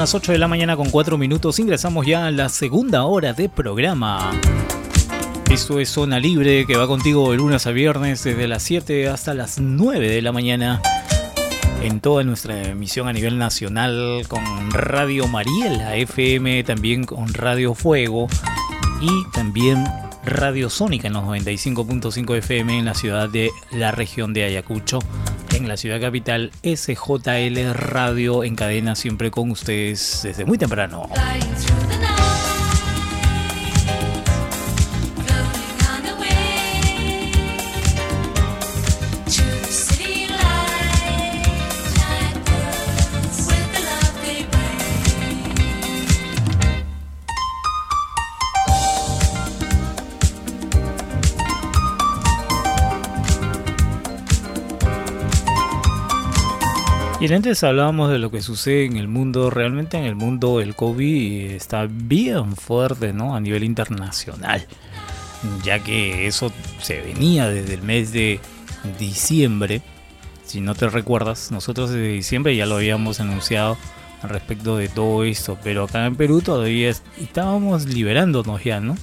Las 8 de la mañana con 4 minutos. Ingresamos ya a la segunda hora de programa. Esto es Zona Libre que va contigo de lunes a viernes desde las 7 hasta las 9 de la mañana. En toda nuestra emisión a nivel nacional con Radio Mariela FM, también con Radio Fuego y también Radio Sónica en los 95.5 FM en la ciudad de la región de Ayacucho. En la ciudad capital, SJL Radio en cadena siempre con ustedes desde muy temprano. Y antes hablábamos de lo que sucede en el mundo, realmente en el mundo el COVID está bien fuerte, ¿no? A nivel internacional, ya que eso se venía desde el mes de diciembre. Si no te recuerdas, nosotros desde diciembre ya lo habíamos anunciado respecto de todo esto, pero acá en Perú todavía estábamos liberándonos ya, ¿no?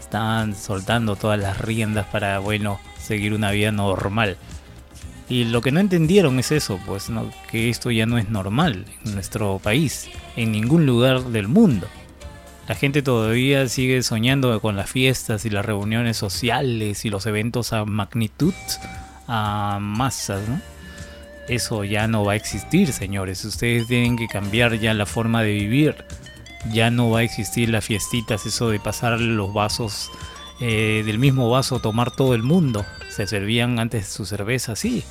Estaban soltando todas las riendas para, bueno, seguir una vida normal. Y lo que no entendieron es eso, pues ¿no? que esto ya no es normal en nuestro país, en ningún lugar del mundo. La gente todavía sigue soñando con las fiestas y las reuniones sociales y los eventos a magnitud, a masas, ¿no? Eso ya no va a existir, señores. Ustedes tienen que cambiar ya la forma de vivir. Ya no va a existir las fiestitas, eso de pasar los vasos eh, del mismo vaso, tomar todo el mundo. Se servían antes su cerveza, sí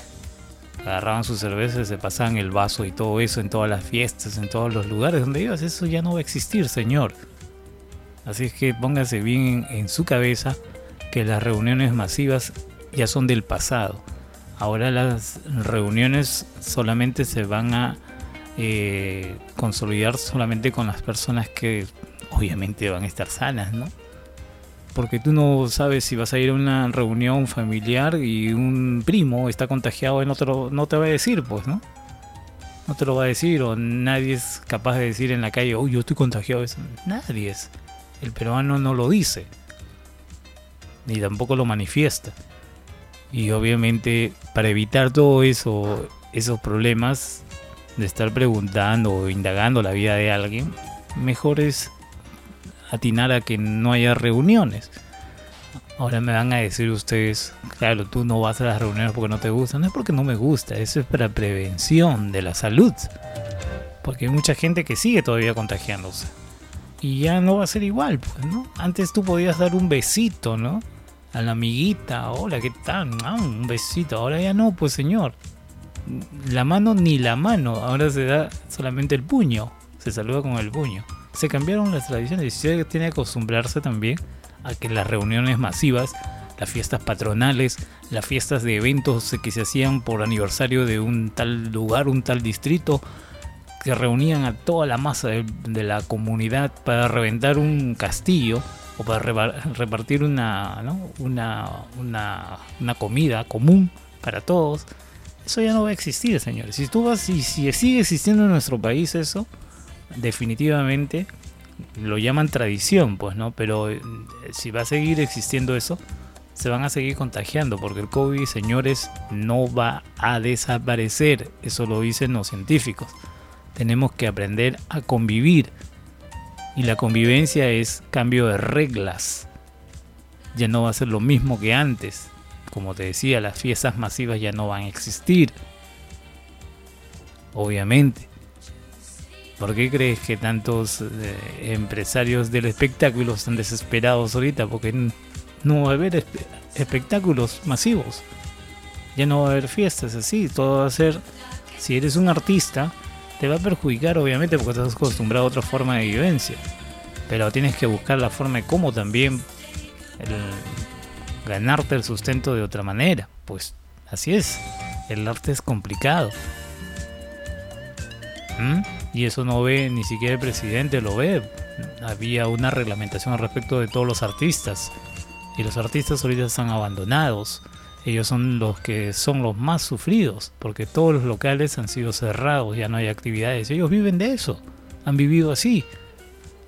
agarraban su cerveza, se pasaban el vaso y todo eso en todas las fiestas, en todos los lugares donde ibas, eso ya no va a existir, señor. Así es que póngase bien en, su cabeza que las reuniones masivas ya son del pasado. Ahora las reuniones solamente se van a eh, consolidar solamente con las personas que obviamente van a estar sanas, ¿no? Porque tú no sabes si vas a ir a una reunión familiar y un primo está contagiado y no te, lo, no te va a decir, pues, ¿no? No te lo va a decir o nadie es capaz de decir en la calle, uy, yo estoy contagiado. Nadie es. El peruano no lo dice. Ni tampoco lo manifiesta. Y obviamente para evitar todo eso, esos problemas de estar preguntando o indagando la vida de alguien, mejor es atinar a que no haya reuniones. Ahora me van a decir ustedes, claro, tú no vas a las reuniones porque no te gusta. No es porque no me gusta, eso es para prevención de la salud. Porque hay mucha gente que sigue todavía contagiándose. Y ya no va a ser igual, pues, ¿no? Antes tú podías dar un besito, ¿no? A la amiguita, hola, ¿qué tal? Ah, un besito. Ahora ya no, pues señor. La mano ni la mano, ahora se da solamente el puño. Se saluda con el puño se cambiaron las tradiciones y usted tiene que acostumbrarse también a que las reuniones masivas, las fiestas patronales, las fiestas de eventos que se hacían por aniversario de un tal lugar, un tal distrito, que reunían a toda la masa de, la comunidad para reventar un castillo o para repartir una, una, una, comida común para todos. Eso ya no va a existir, señores. Si tú y si sigue existiendo en nuestro país eso, definitivamente lo llaman tradición, pues, ¿no? Pero eh, si va a seguir existiendo eso, se van a seguir contagiando, porque el COVID, señores, no va a desaparecer. Eso lo dicen los científicos. Tenemos que aprender a convivir. Y la convivencia es cambio de reglas. Ya no va a ser lo mismo que antes. Como te decía, las fiestas masivas ya no van a existir. Obviamente. ¿Por qué crees que tantos eh, empresarios del espectáculo están desesperados ahorita? Porque no va a haber espectáculos masivos. Ya no va a haber fiestas así. Todo va a ser, si eres un artista, te va a perjudicar obviamente porque estás acostumbrado a otra forma de vivencia. Pero tienes que buscar la forma de cómo también ganarte el sustento de otra manera. Pues así es. El arte es complicado. ¿Mm? Y eso no ve ni siquiera el presidente, lo ve. Había una reglamentación al respecto de todos los artistas. Y los artistas ahorita están abandonados. Ellos son los que son los más sufridos, porque todos los locales han sido cerrados, ya no hay actividades. Ellos viven de eso. han vivido así.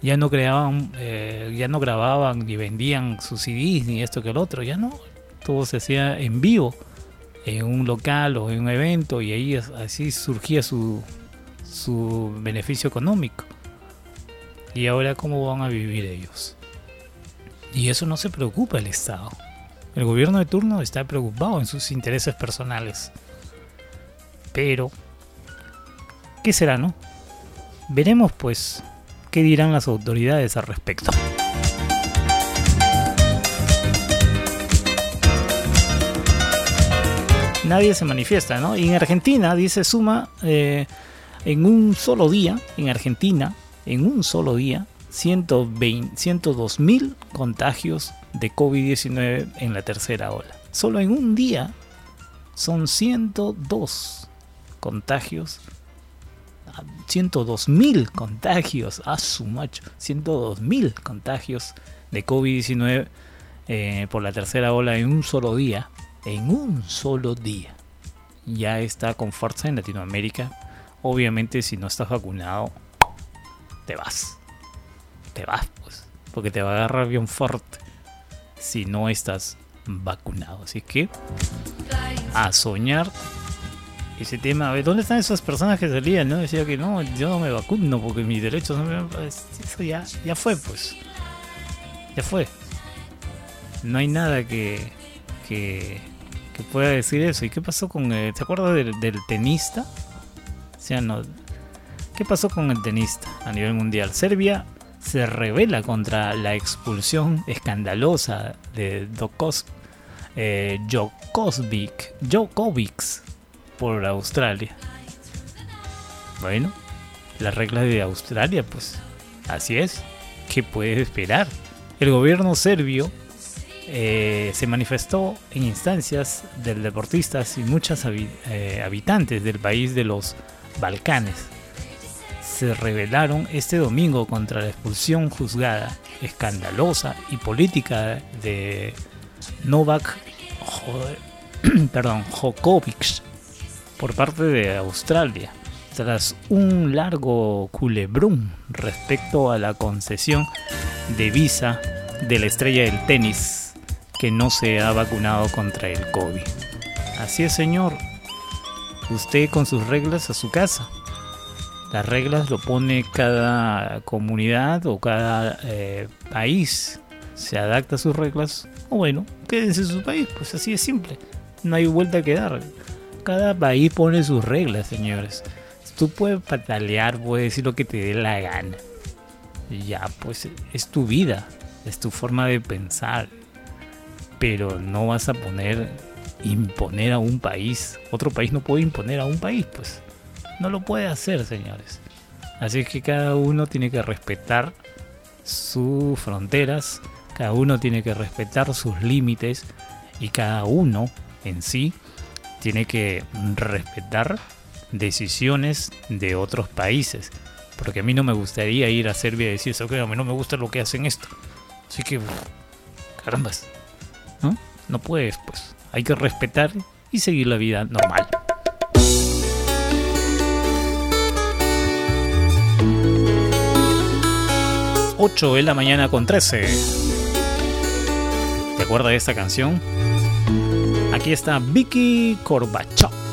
Ya no creaban, eh, ya no grababan ni vendían sus CDs ni esto que el otro, ya no. Todo se hacía en vivo, en un local o en un evento y ahí así surgía su, su beneficio económico. Y ahora cómo van a vivir ellos. Y eso no se preocupa el Estado. El gobierno de turno está preocupado en sus intereses personales. Pero, ¿qué será, no? Veremos pues qué dirán las autoridades al respecto. Nadie se manifiesta, ¿no? Y en Argentina, dice Suma, eh, en un solo día, en Argentina, en un solo día, 120 102 mil contagios de COVID-19 en la tercera ola. Solo en un día son 102 contagios 102 mil contagios, a su macho, 102 mil contagios de COVID-19 eh, por la tercera ola en un solo día, en un solo día. Ya está con fuerza en Latinoamérica. Obviamente si no estás vacunado, te vas. Te vas, pues, porque te va a agarrar bien fuerte si no estás vacunado. Así que a soñar ese tema. A ver, ¿dónde están esas personas que salían? No decía que no, yo no me vacuno porque mis derechos no me. pues, Eso ya, ya fue, pues. Ya fue. No hay nada que, que, que pueda decir eso. ¿Y qué pasó con. eh, ¿Se acuerda del, del tenista? ¿Qué pasó con el tenista a nivel mundial? Serbia se revela contra la expulsión escandalosa de Dokos, eh, Djokovic, Djokovic por Australia. Bueno, las reglas de Australia, pues así es. ¿Qué puedes esperar? El gobierno serbio eh, se manifestó en instancias de deportistas y muchas habi- eh, habitantes del país de los Balcanes. Se rebelaron este domingo contra la expulsión juzgada, escandalosa y política de Novak Jo- perdón, Djokovic por parte de Australia, tras un largo culebrón respecto a la concesión de visa de la estrella del tenis que no se ha vacunado contra el COVID. Así es, señor. Usted con sus reglas a su casa. Las reglas lo pone cada comunidad o cada eh, país. Se adapta a sus reglas. O bueno, quédense en su país. Pues así es simple. No hay vuelta que dar. Cada país pone sus reglas, señores. Tú puedes patalear, puedes decir lo que te dé la gana. Ya, pues es tu vida, es tu forma de pensar. Pero no vas a poner, imponer a un país. Otro país no puede imponer a un país, pues. No lo puede hacer, señores. Así que cada uno tiene que respetar sus fronteras, cada uno tiene que respetar sus límites y cada uno en sí tiene que respetar decisiones de otros países. Porque a mí no me gustaría ir a Serbia y decir a mí no me gusta lo que hacen esto. Así que, carambas, ¿no? No puedes, pues. Hay que respetar y seguir la vida normal. ...8 de la mañana con 13. ¿Te acuerdas de esta canción? Aquí está Vicky Corbachov.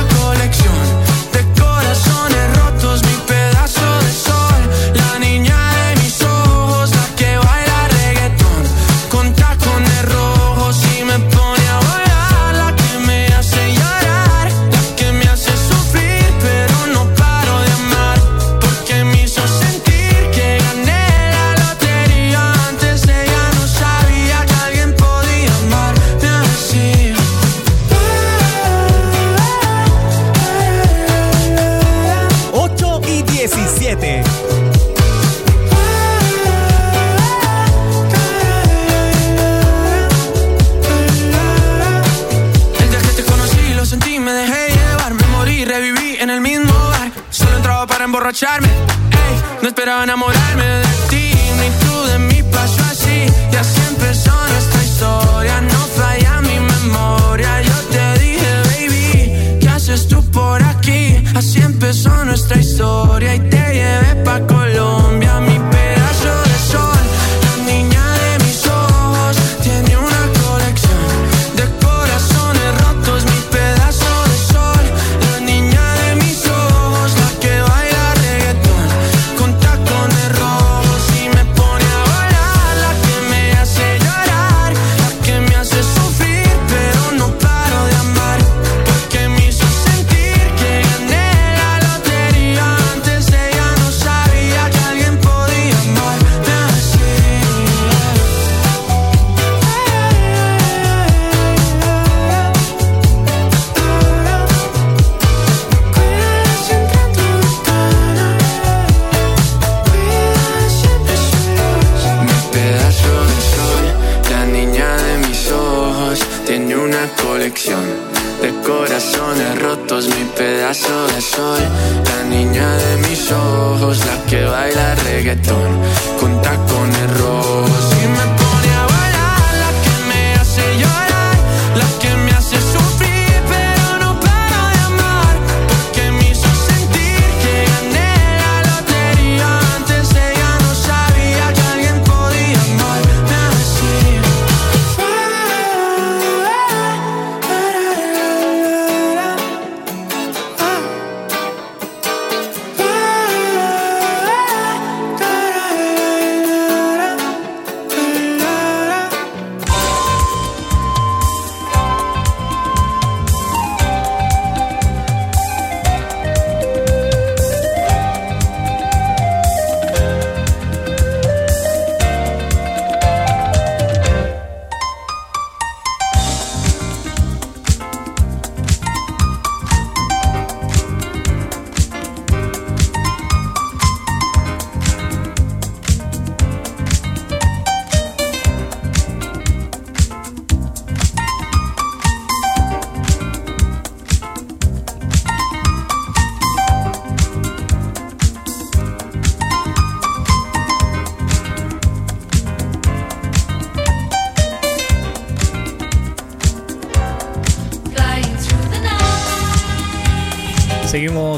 enamorar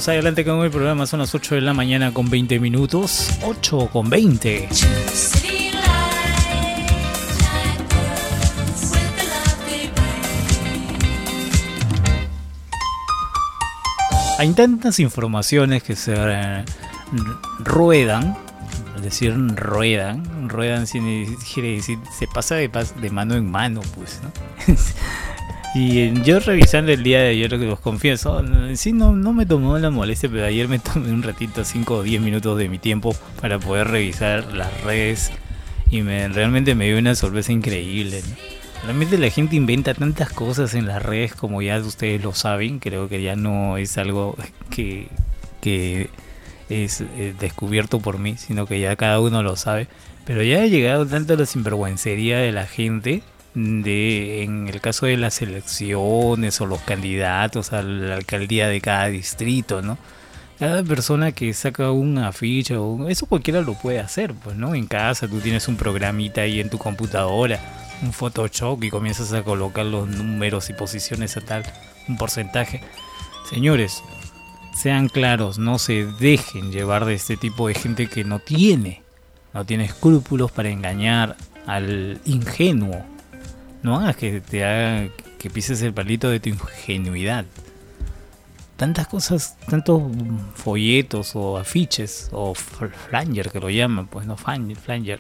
Seguimos adelante con el programa, son las 8 de la mañana con 20 minutos. 8 con 20. Hay tantas informaciones que se eh, ruedan, es decir, ruedan, ruedan quiere decir, se pasa de, de mano en mano, pues, ¿no? Y eh, yo revisando el día de ayer, los confieso, eh, sí, no, no me tomó la molestia, pero ayer me tomé un ratito, 5 o 10 minutos de mi tiempo para poder revisar las redes y me, realmente me dio una sorpresa increíble. Realmente la gente inventa tantas cosas en las redes como ya ustedes lo saben, creo que ya no es algo que, que es eh, descubierto por mí, sino que ya cada uno lo sabe. Pero ya ha llegado tanto la sinvergüencería de la gente de en el caso de las elecciones o los candidatos a la alcaldía de cada distrito, ¿no? Cada persona que saca una ficha, eso cualquiera lo puede hacer, pues, ¿no? En casa tú tienes un programita ahí en tu computadora, un Photoshop y comienzas a colocar los números y posiciones a tal, un porcentaje. Señores, sean claros, no se dejen llevar de este tipo de gente que no tiene, no tiene escrúpulos para engañar al ingenuo, no hagas que te haga que pises el palito de tu ingenuidad. Tantas cosas, tantos folletos o afiches o fl- flanger que lo llaman, pues no flanger,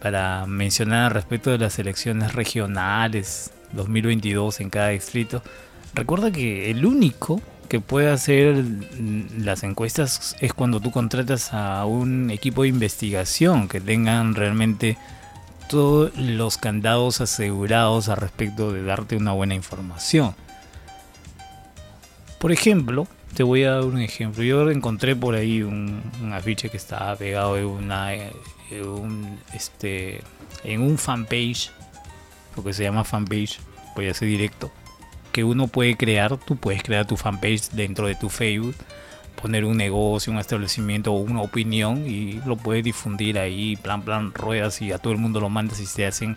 para mencionar respecto de las elecciones regionales 2022 en cada distrito. Recuerda que el único que puede hacer las encuestas es cuando tú contratas a un equipo de investigación que tengan realmente todos los candados asegurados a respecto de darte una buena información. Por ejemplo, te voy a dar un ejemplo. Yo encontré por ahí un, afiche que estaba pegado en una eh, en un, este en un fanpage, porque se llama fanpage, voy a ser directo, que uno puede crear, tú puedes crear tu fanpage dentro de tu Facebook, poner un negocio, un establecimiento o una opinión y lo puedes difundir ahí, plan plan ruedas y a todo el mundo lo mandas y se hacen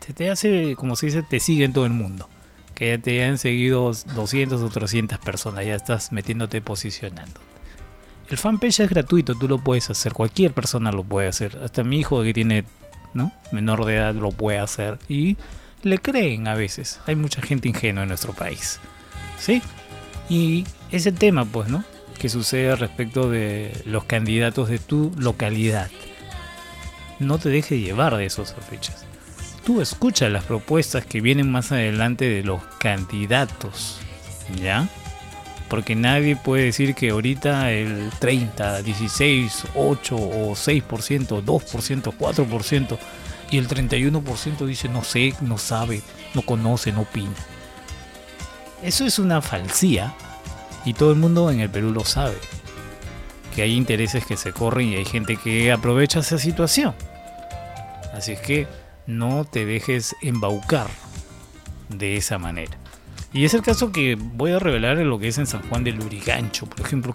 se te hace como se dice, te sigue en todo el mundo. Que ya te han seguido 200 o 300 personas, ya estás metiéndote posicionando. El fanpage es gratuito, tú lo puedes hacer, cualquier persona lo puede hacer. Hasta mi hijo que tiene ¿no? menor de edad lo puede hacer y le creen a veces. Hay mucha gente ingenua en nuestro país. ¿Sí? Y ese tema, pues, ¿no? Que sucede respecto de los candidatos de tu localidad. No te dejes llevar de esos afiches. Tú escucha las propuestas que vienen más adelante de los candidatos. ¿Ya? Porque nadie puede decir que ahorita el 30, 16, 8 o 6%, 2%, 4% y el 31% dice no sé, no sabe, no conoce, no opina. Eso es una falsía y todo el mundo en el Perú lo sabe. Que hay intereses que se corren y hay gente que aprovecha esa situación. Así es que no te dejes embaucar de esa manera. Y es el caso que voy a revelar en lo que es en San Juan del Lurigancho, por ejemplo.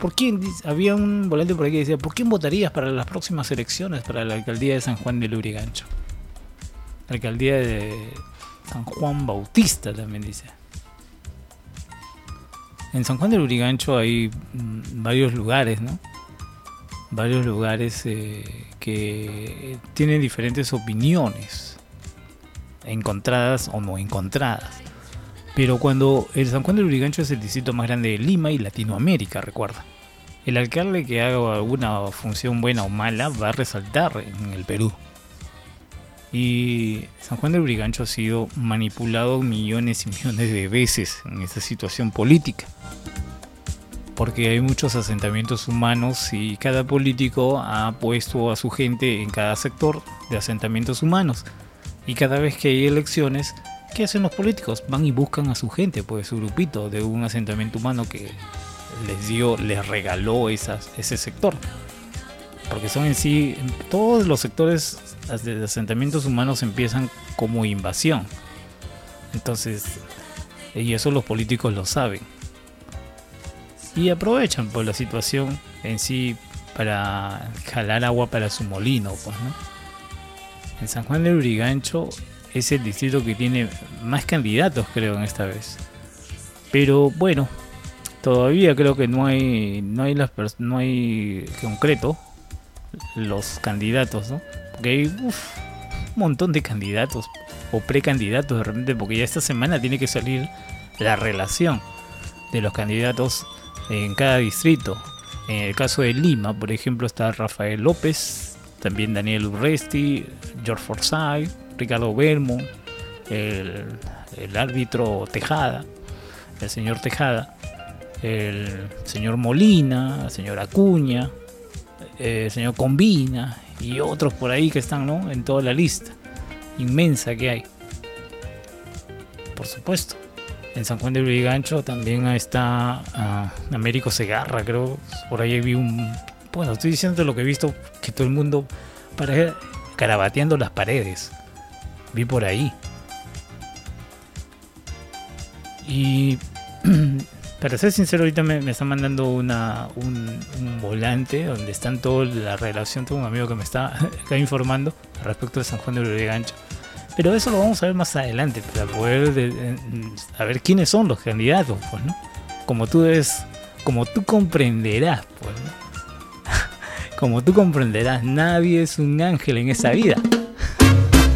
¿Por quién? Había un volante por ahí que decía, ¿por quién votarías para las próximas elecciones para la alcaldía de San Juan del Lurigancho? La alcaldía de San Juan Bautista también dice. En San Juan del Lurigancho hay mm, varios lugares, ¿no? Varios lugares eh, que tienen diferentes opiniones, encontradas o no encontradas. Pero cuando el San Juan del Lurigancho es el distrito más grande de Lima y Latinoamérica, recuerda. El alcalde que haga alguna función buena o mala va a resaltar en el Perú. Y San Juan del Lurigancho ha sido manipulado millones y millones de veces en esta situación política. Porque hay muchos asentamientos humanos y cada político ha puesto a su gente en cada sector de asentamientos humanos. Y cada vez que hay elecciones, ¿qué hacen los políticos? Van y buscan a su gente, pues su grupito de un asentamiento humano que les dio, les regaló esas, ese sector. Porque son en sí, todos los sectores de asentamientos humanos empiezan como invasión. Entonces, y eso los políticos lo saben. Y aprovechan por la situación en sí para jalar agua para su molino, pues, ¿no? En San Juan del Urigancho es el distrito que tiene más candidatos, creo, en esta vez. Pero bueno, todavía creo que no hay no hay las no hay concreto los candidatos, ¿no? Porque hay un montón de candidatos o precandidatos de repente, porque ya esta semana tiene que salir la relación de los candidatos en cada distrito. En el caso de Lima, por ejemplo, está Rafael López, también Daniel Urresti, George Forsyth, Ricardo Belmo, el, árbitro Tejada, el señor Tejada, el señor Molina, el señor Acuña, el señor Combina y otros por ahí que están ¿no? en toda la lista inmensa que hay. Por supuesto. En San Juan de Brigancho también está ah, Américo Segarra, creo. Por ahí vi un. Bueno, estoy diciendo lo que he visto, que todo el mundo para carabateando las paredes. Vi por ahí. Y. Para ser sincero, ahorita me, me está mandando una, un, un volante donde están toda la relación. Tengo un amigo que me está acá informando respecto de San Juan de Lurigancho. Pero eso lo vamos a ver más adelante para poder de- de- saber quiénes son los candidatos, pues, ¿no? Como tú debes, como tú comprenderás, pues, ¿no? Como tú comprenderás, nadie es un ángel en esa vida.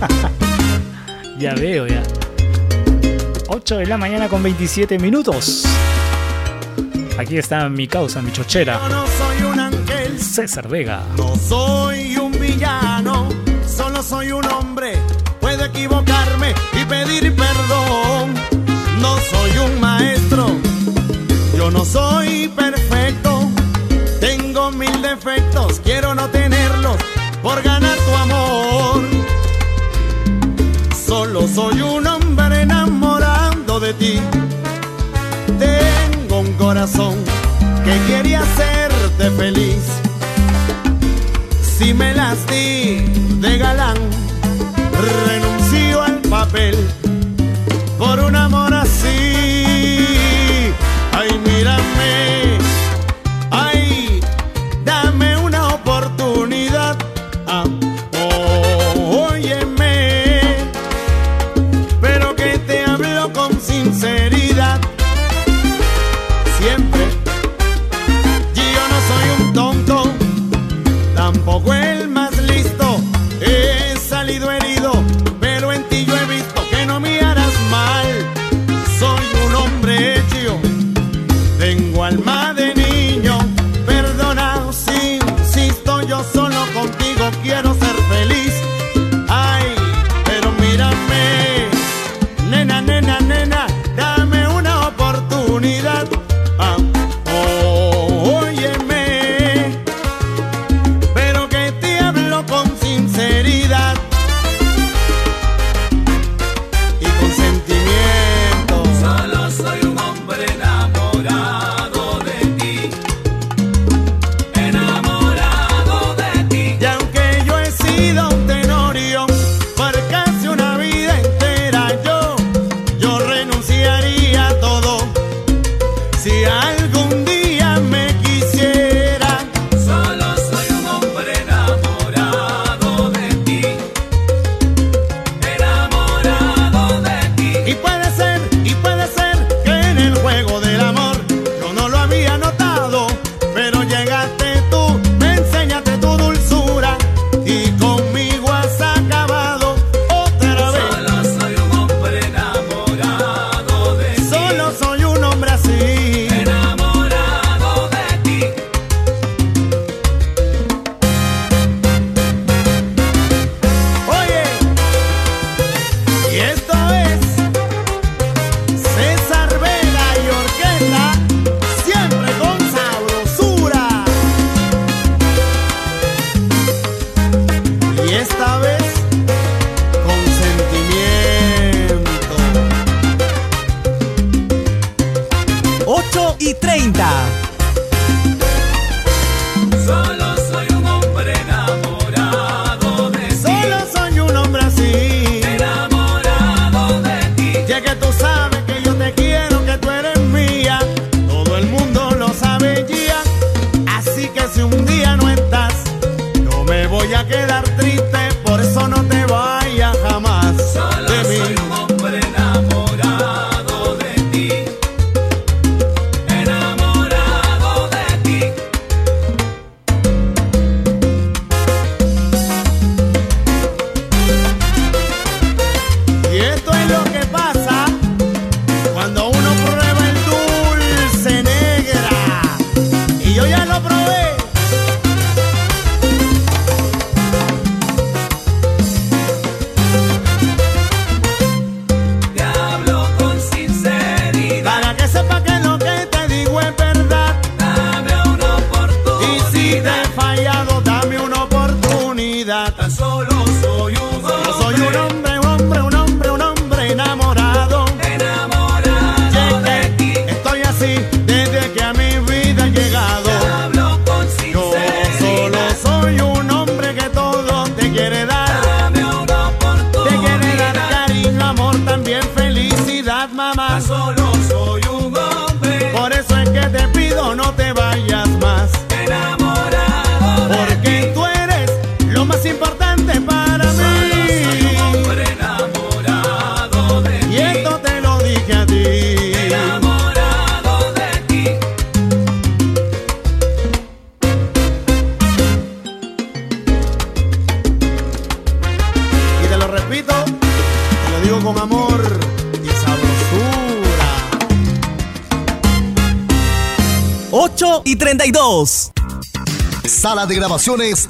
ya veo, ya. 8 de la mañana con 27 minutos. Aquí está mi causa, mi chochera. Yo no soy un ángel, César Vega. no soy un villano, no soy perfecto. Tengo mil defectos, quiero no tenerlos por ganar tu amor. Solo soy un hombre enamorado de ti. Tengo un corazón que quería hacerte feliz. Si me las di de galán, renuncio al papel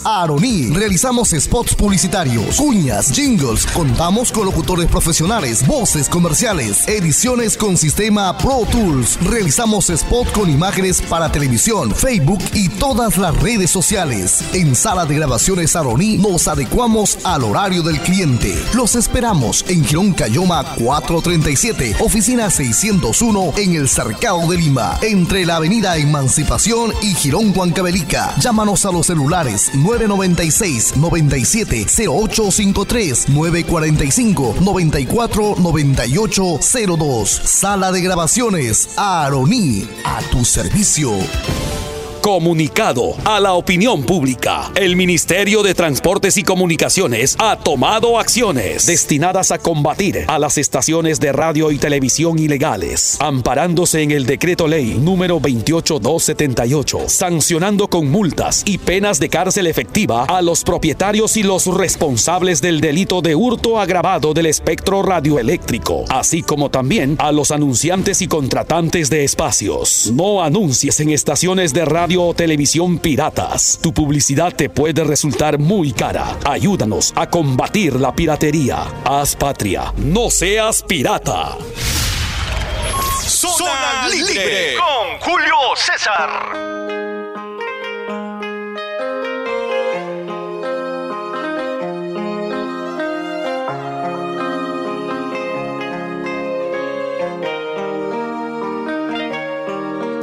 Aroní. Realizamos spots publicitarios, cuñas, jingles. Contamos con locutores profesionales, voces comerciales, ediciones con sistema Pro Tools. Realizamos spot con imágenes para televisión, Facebook y todas las redes sociales. En Sala de grabaciones Aroní nos adecuamos al horario del cliente. Los esperamos en Girón Cayoma 437, oficina 601 en el Cercado de Lima, entre la avenida Emancipación y Girón Huancavelica. Llámanos a los celulares 996 97 0853 945 94 98 02. Sala de grabaciones Aroní a tu servicio. Comunicado a la opinión pública. El Ministerio de Transportes y Comunicaciones ha tomado acciones destinadas a combatir a las estaciones de radio y televisión ilegales, amparándose en el decreto ley número 28278, sancionando con multas y penas de cárcel efectiva a los propietarios y los responsables del delito de hurto agravado del espectro radioeléctrico, así como también a los anunciantes y contratantes de espacios. No anuncies en estaciones de radio o televisión piratas. Tu publicidad te puede resultar muy cara. Ayúdanos a combatir la piratería. Haz patria. No seas pirata. Zona Libre con Julio César.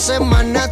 Semana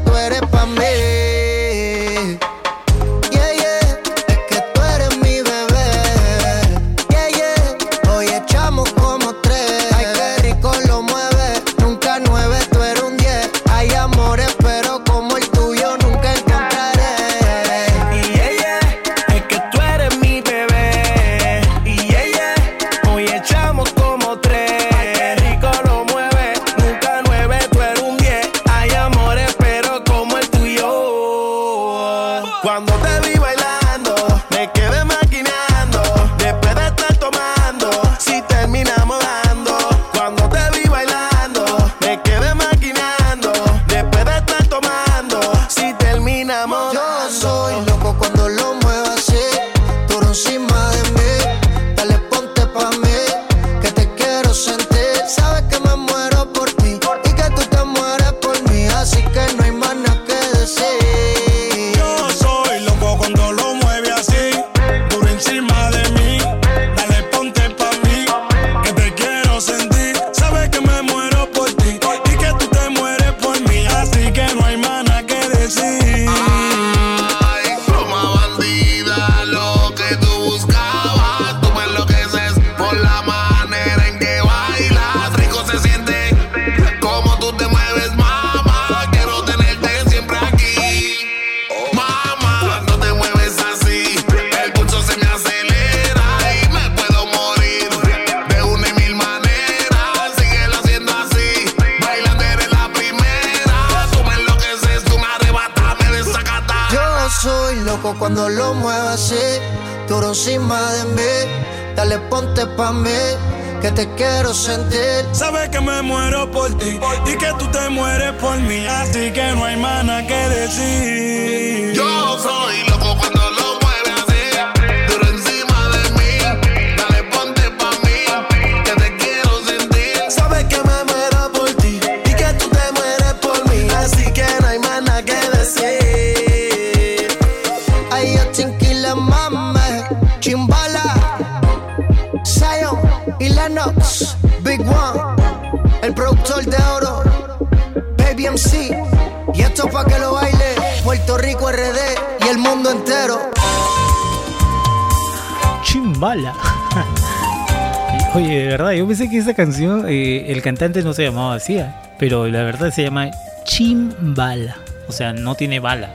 canción, eh, el cantante no se llamaba así, ¿eh? pero la verdad se llama Chimbala. O sea, no tiene bala.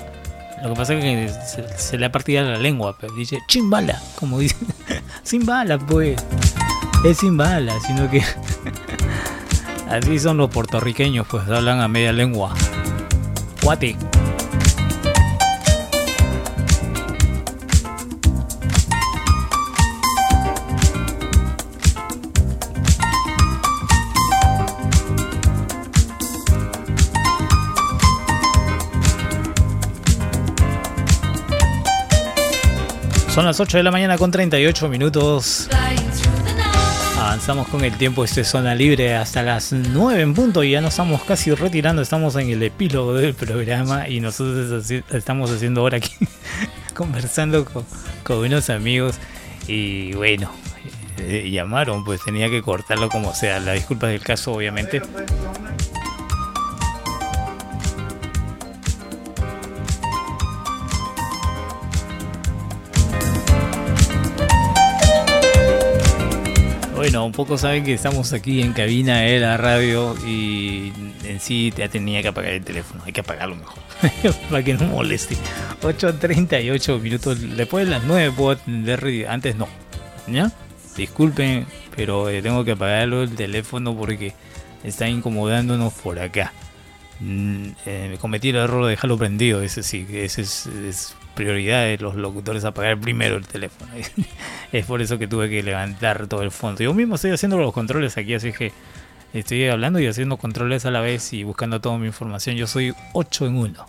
Lo que pasa es que se, le ha partido la lengua, pero dice chimbala, como dice. sin bala, pues. Es sin bala, sino que. Así son los puertorriqueños, pues hablan a media lengua. Guate. Son las 8 de la mañana con 38 minutos. Avanzamos con el tiempo, esto es zona libre hasta las 9 en punto y ya nos estamos casi retirando, estamos en el epílogo del programa y nosotros estamos haciendo ahora aquí conversando con, unos amigos y bueno, eh, llamaron, pues tenía que cortarlo como sea, la disculpa del caso obviamente. Bueno, un poco saben que estamos aquí en cabina de la radio y en sí ya tenía que apagar el teléfono. Hay que apagarlo mejor para que no moleste. 8.38 minutos. Después de las 9 puedo atender, antes no. ¿Ya? Disculpen, pero eh, tengo que apagarlo el teléfono porque está incomodándonos por acá. Mm, eh, cometí el error de dejarlo prendido, ese sí, ese es, es prioridad de los locutores apagar primero el teléfono. es por eso que tuve que levantar todo el fondo. Yo mismo estoy haciendo los controles aquí, así que estoy hablando y haciendo controles a la vez y buscando toda mi información. Yo soy 8 en 1.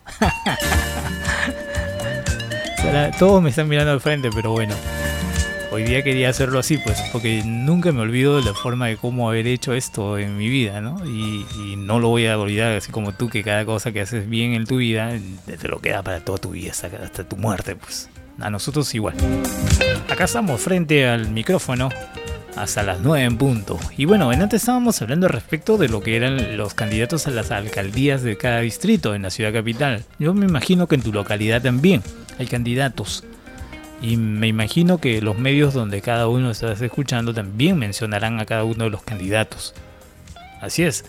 Todos me están mirando al frente, pero bueno. Hoy día quería hacerlo así, pues, porque nunca me olvido de la forma de cómo haber hecho esto en mi vida, ¿no? Y, no lo voy a olvidar, así como tú, que cada cosa que haces bien en tu vida, te lo queda para toda tu vida, hasta, hasta tu muerte, pues. A nosotros igual. Acá estamos frente al micrófono hasta las 9 en punto. Y bueno, en antes estábamos hablando respecto de lo que eran los candidatos a las alcaldías de cada distrito en la ciudad capital. Yo me imagino que en tu localidad también hay candidatos. Y me imagino que los medios donde cada uno estás escuchando también mencionarán a cada uno de los candidatos. Así es.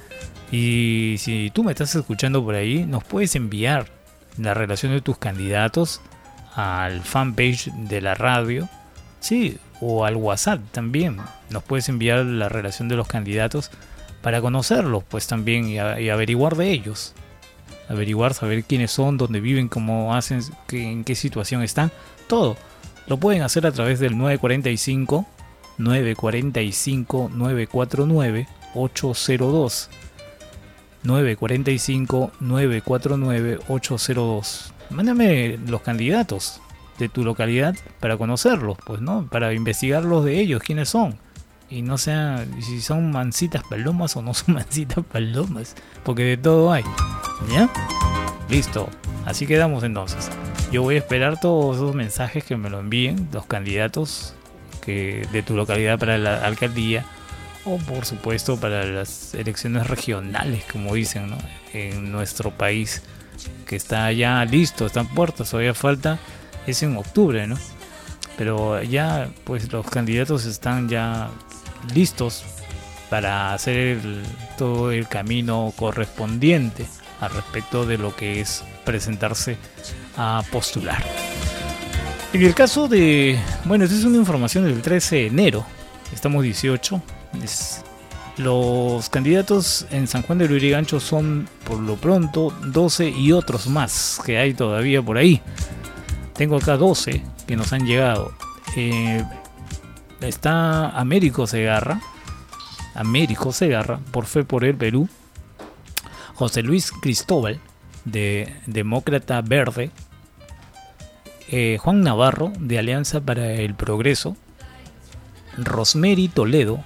Y si tú me estás escuchando por ahí, nos puedes enviar la relación de tus candidatos al fanpage de la radio. Sí, o al WhatsApp también. Nos puedes enviar la relación de los candidatos para conocerlos, pues también y, averiguar de ellos. Averiguar, saber quiénes son, dónde viven, cómo hacen, qué- en qué situación están, todo. Lo pueden hacer a través del 945 945 949 802. 945 949 802. Mándame los candidatos de tu localidad para conocerlos, pues, ¿no? Para investigarlos de ellos, quiénes son. Y no sea si son mancitas palomas o no son mancitas palomas, porque de todo hay. ¿Ya? Listo. Así quedamos entonces. Yo voy a esperar todos esos mensajes que me lo envíen los candidatos que de tu localidad para la alcaldía o por supuesto para las elecciones regionales, como dicen, ¿no? en nuestro país, que está ya listo, están puertas, todavía falta, es en octubre, ¿no? Pero ya, pues los candidatos están ya listos para hacer todo el camino correspondiente al respecto de lo que es presentarse a postular. En el caso de, bueno, esta es una información del 13 de enero, estamos 18, es- los candidatos en San Juan de Lurigancho son por lo pronto 12 y otros más que hay todavía por ahí. Tengo acá 12 que nos han llegado. Eh, está Américo Segarra, Américo Segarra, por Fe por el Perú. José Luis Cristóbal, de Demócrata Verde. Eh, Juan Navarro, de Alianza para el Progreso. Rosemary Toledo,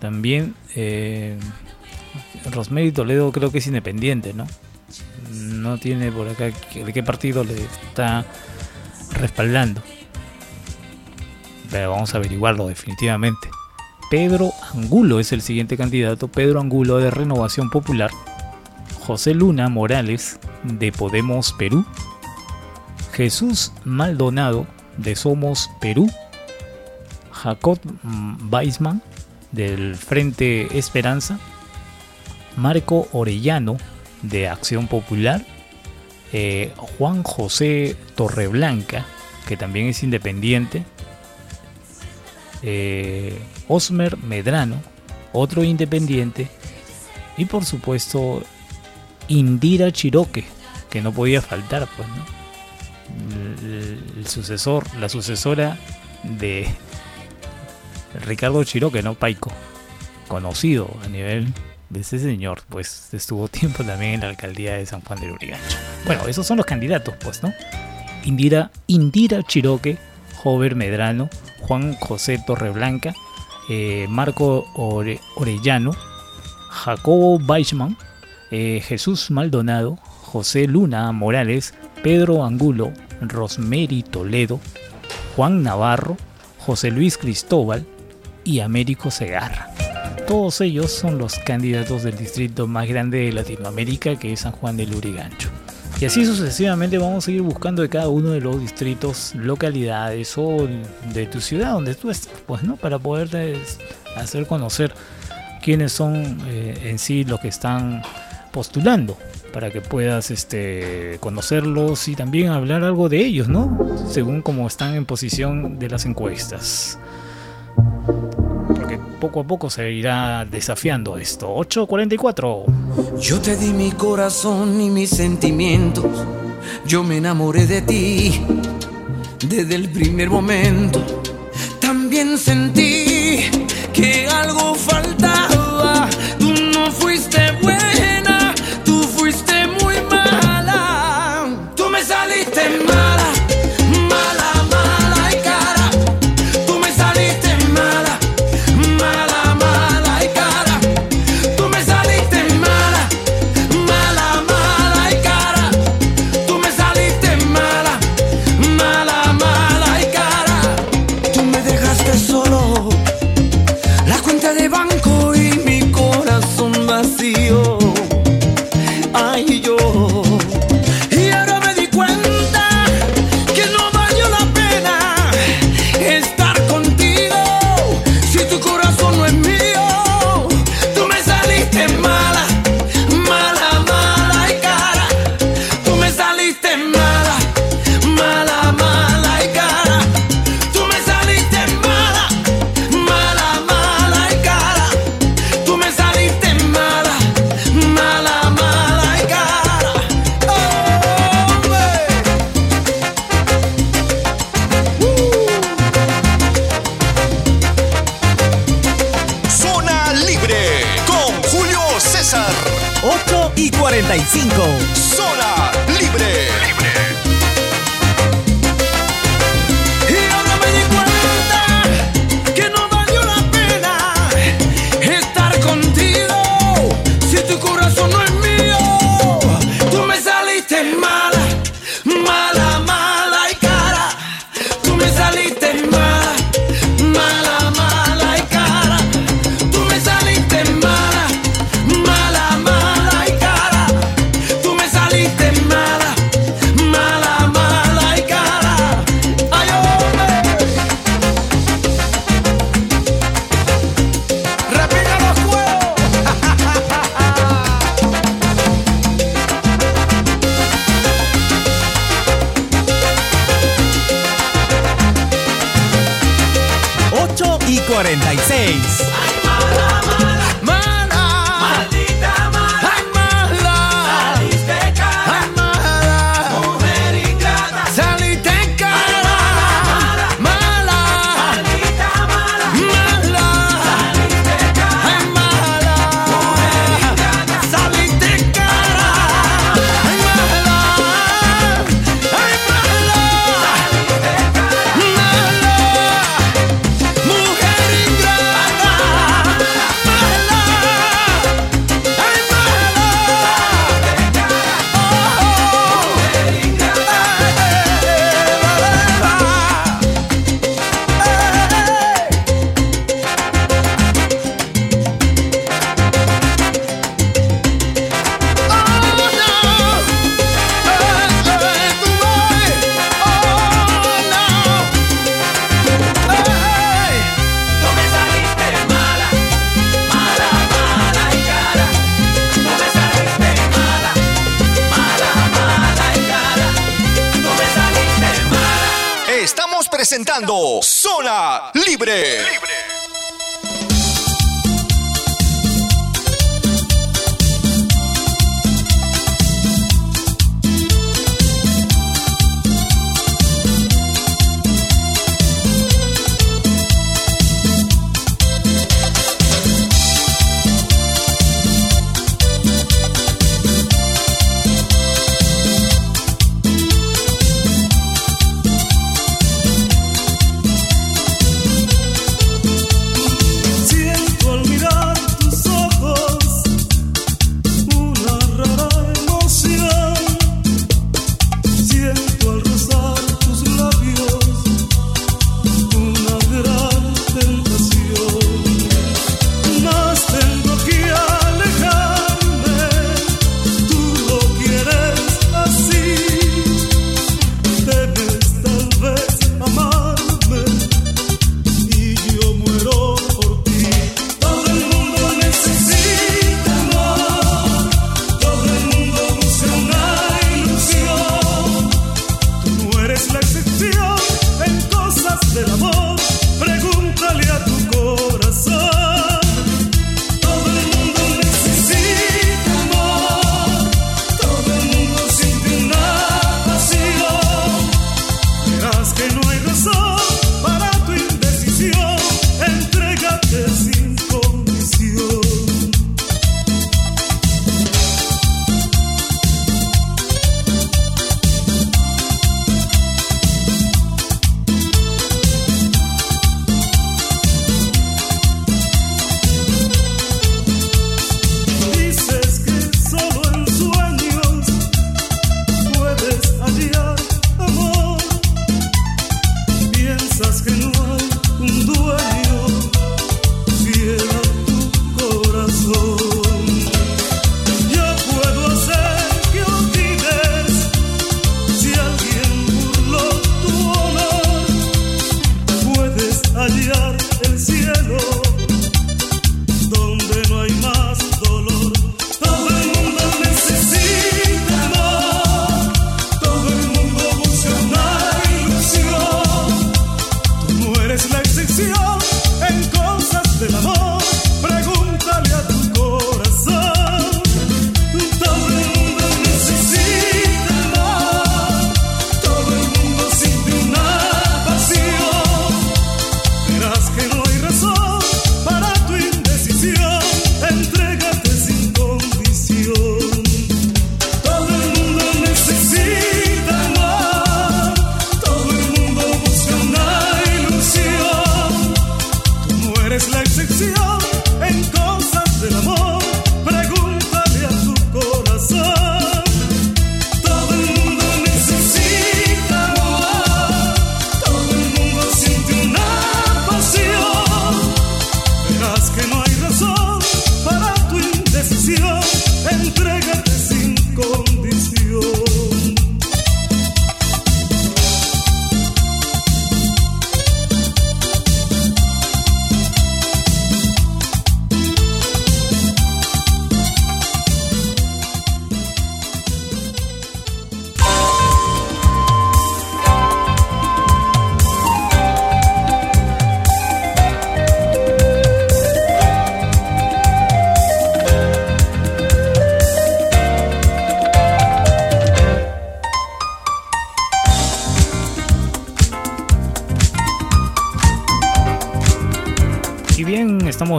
también. Eh, Toledo creo que es independiente, ¿no? No tiene por acá de qué partido le está respaldando. Pero vamos a averiguarlo definitivamente. Pedro Angulo es el siguiente candidato. Pedro Angulo de Renovación Popular. José Luna Morales de Podemos Perú. Jesús Maldonado de Somos Perú. Jacob Weisman del Frente Esperanza. Marco Orellano de Acción Popular. eh, Juan José Torreblanca, que también es independiente. eh, Osmer Medrano, otro independiente. Y por supuesto, Indira Chiroque, que no podía faltar, pues, ¿no? El, sucesor, la sucesora de Ricardo Chiroque, ¿no? Paico, conocido a nivel de ese señor, pues estuvo tiempo también en la alcaldía de San Juan del Urigancho. Bueno, esos son los candidatos, pues, ¿no? Indira, Indira Chiroque, Jover Medrano, Juan José Torreblanca, eh, Marco Ore- Orellano, Jacobo Weichman, eh, Jesús Maldonado, José Luna Morales, Pedro Angulo, Rosemary Toledo, Juan Navarro, José Luis Cristóbal y Américo Segarra. Todos ellos son los candidatos del distrito más grande de Latinoamérica que es San Juan del Urigancho. Y así sucesivamente vamos a ir buscando de cada uno de los distritos, localidades o de tu ciudad donde tú estés, pues, ¿no? Para poder hacer conocer quiénes son eh, en sí los que están postulando para que puedas este, conocerlos y también hablar algo de ellos, ¿no? Según cómo están en posición de las encuestas. Porque poco a poco se irá desafiando esto. 8.44. Yo te di mi corazón y mis sentimientos. Yo me enamoré de ti desde el primer momento. También sentí que algo faltaba. Ay, yo.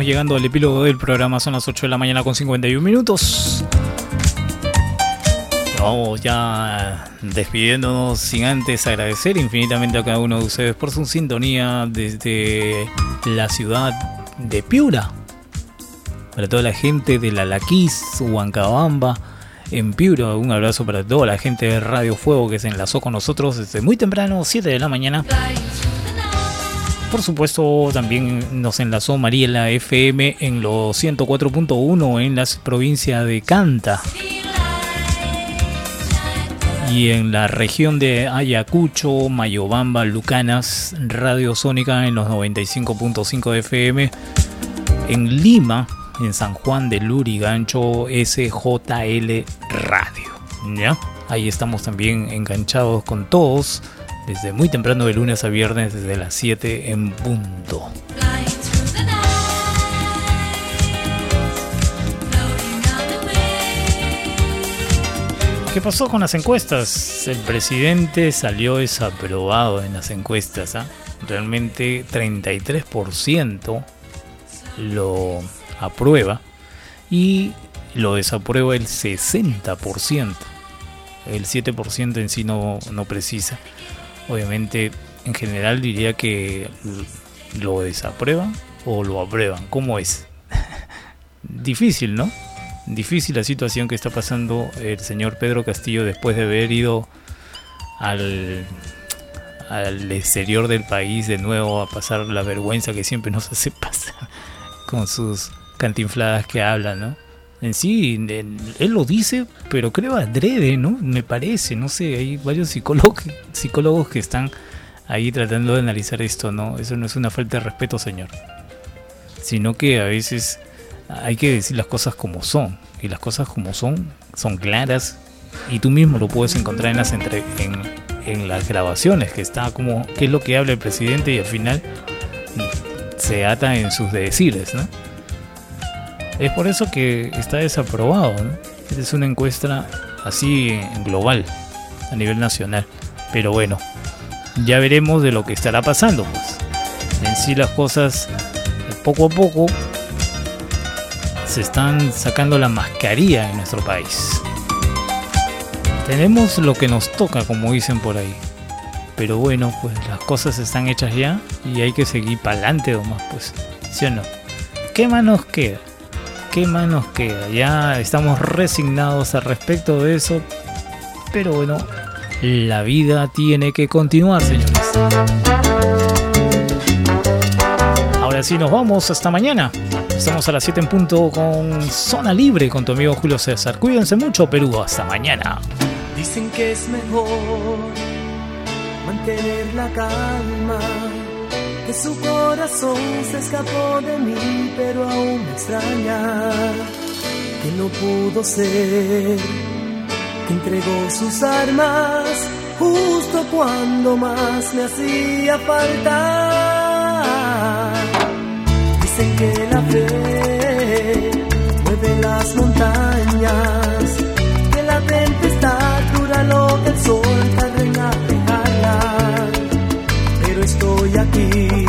Llegando al epílogo del programa, son las 8 de la mañana con 51 minutos. Vamos ya despidiéndonos sin antes agradecer infinitamente a cada uno de ustedes por su sintonía desde la ciudad de Piura. Para toda la gente de la Laquís, Huancabamba, en Piura, un abrazo para toda la gente de Radio Fuego que se enlazó con nosotros desde muy temprano, 7 de la mañana. Por supuesto, también nos enlazó Mariela FM en los 104.1 en la provincia de Canta. Y en la región de Ayacucho, Mayobamba, Lucanas, Radio Sónica en los 95.5 de FM. En Lima, en San Juan de Lurigancho, SJL Radio. ¿Ya? Ahí estamos también enganchados con todos desde muy temprano de lunes a viernes desde las 7 en punto. ¿Qué pasó con las encuestas? El presidente salió desaprobado en las encuestas. ¿ah? Realmente 33% lo aprueba y lo desaprueba el 60%. El 7% en sí no, no precisa. Obviamente, en general diría que lo desaprueban o lo aprueban. ¿Cómo es? Difícil, ¿no? Difícil la situación que está pasando el señor Pedro Castillo después de haber ido al, al exterior del país de nuevo a pasar la vergüenza que siempre nos hace pasar con sus cantinfladas que hablan, ¿no? En sí, él, lo dice, pero creo adrede, ¿no? Me parece, no sé, hay varios psicólogos, que están ahí tratando de analizar esto, ¿no? Eso no es una falta de respeto, señor. Sino que a veces hay que decir las cosas como son. Y las cosas como son, son claras. Y tú mismo lo puedes encontrar en las, entre, en, en las grabaciones, que está como, qué es lo que habla el presidente y al final se ata en sus decires, ¿no? Es por eso que está desaprobado, ¿no? Es una encuesta así global, a nivel nacional. Pero bueno, ya veremos de lo que estará pasando, pues. En sí las cosas, poco a poco, se están sacando la mascarilla en nuestro país. Tenemos lo que nos toca, como dicen por ahí. Pero bueno, pues las cosas están hechas ya y hay que seguir para adelante nomás, pues. ¿Sí o no? ¿Qué más nos queda? ¿Qué más nos queda? Ya estamos resignados al respecto de eso. Pero bueno, la vida tiene que continuar, señores. Ahora sí, nos vamos. Hasta mañana. Estamos a las 7 en punto con Zona Libre con tu amigo Julio César. Cuídense mucho, Perú. Hasta mañana. Dicen que es mejor mantener la calma, su corazón se escapó de mí, pero aún me extraña, que no pudo ser, que entregó sus armas justo cuando más me hacía falta. Dicen que la fe mueve las montañas, que la tempestad dura lo que el sol tarda en. Pero estoy aquí,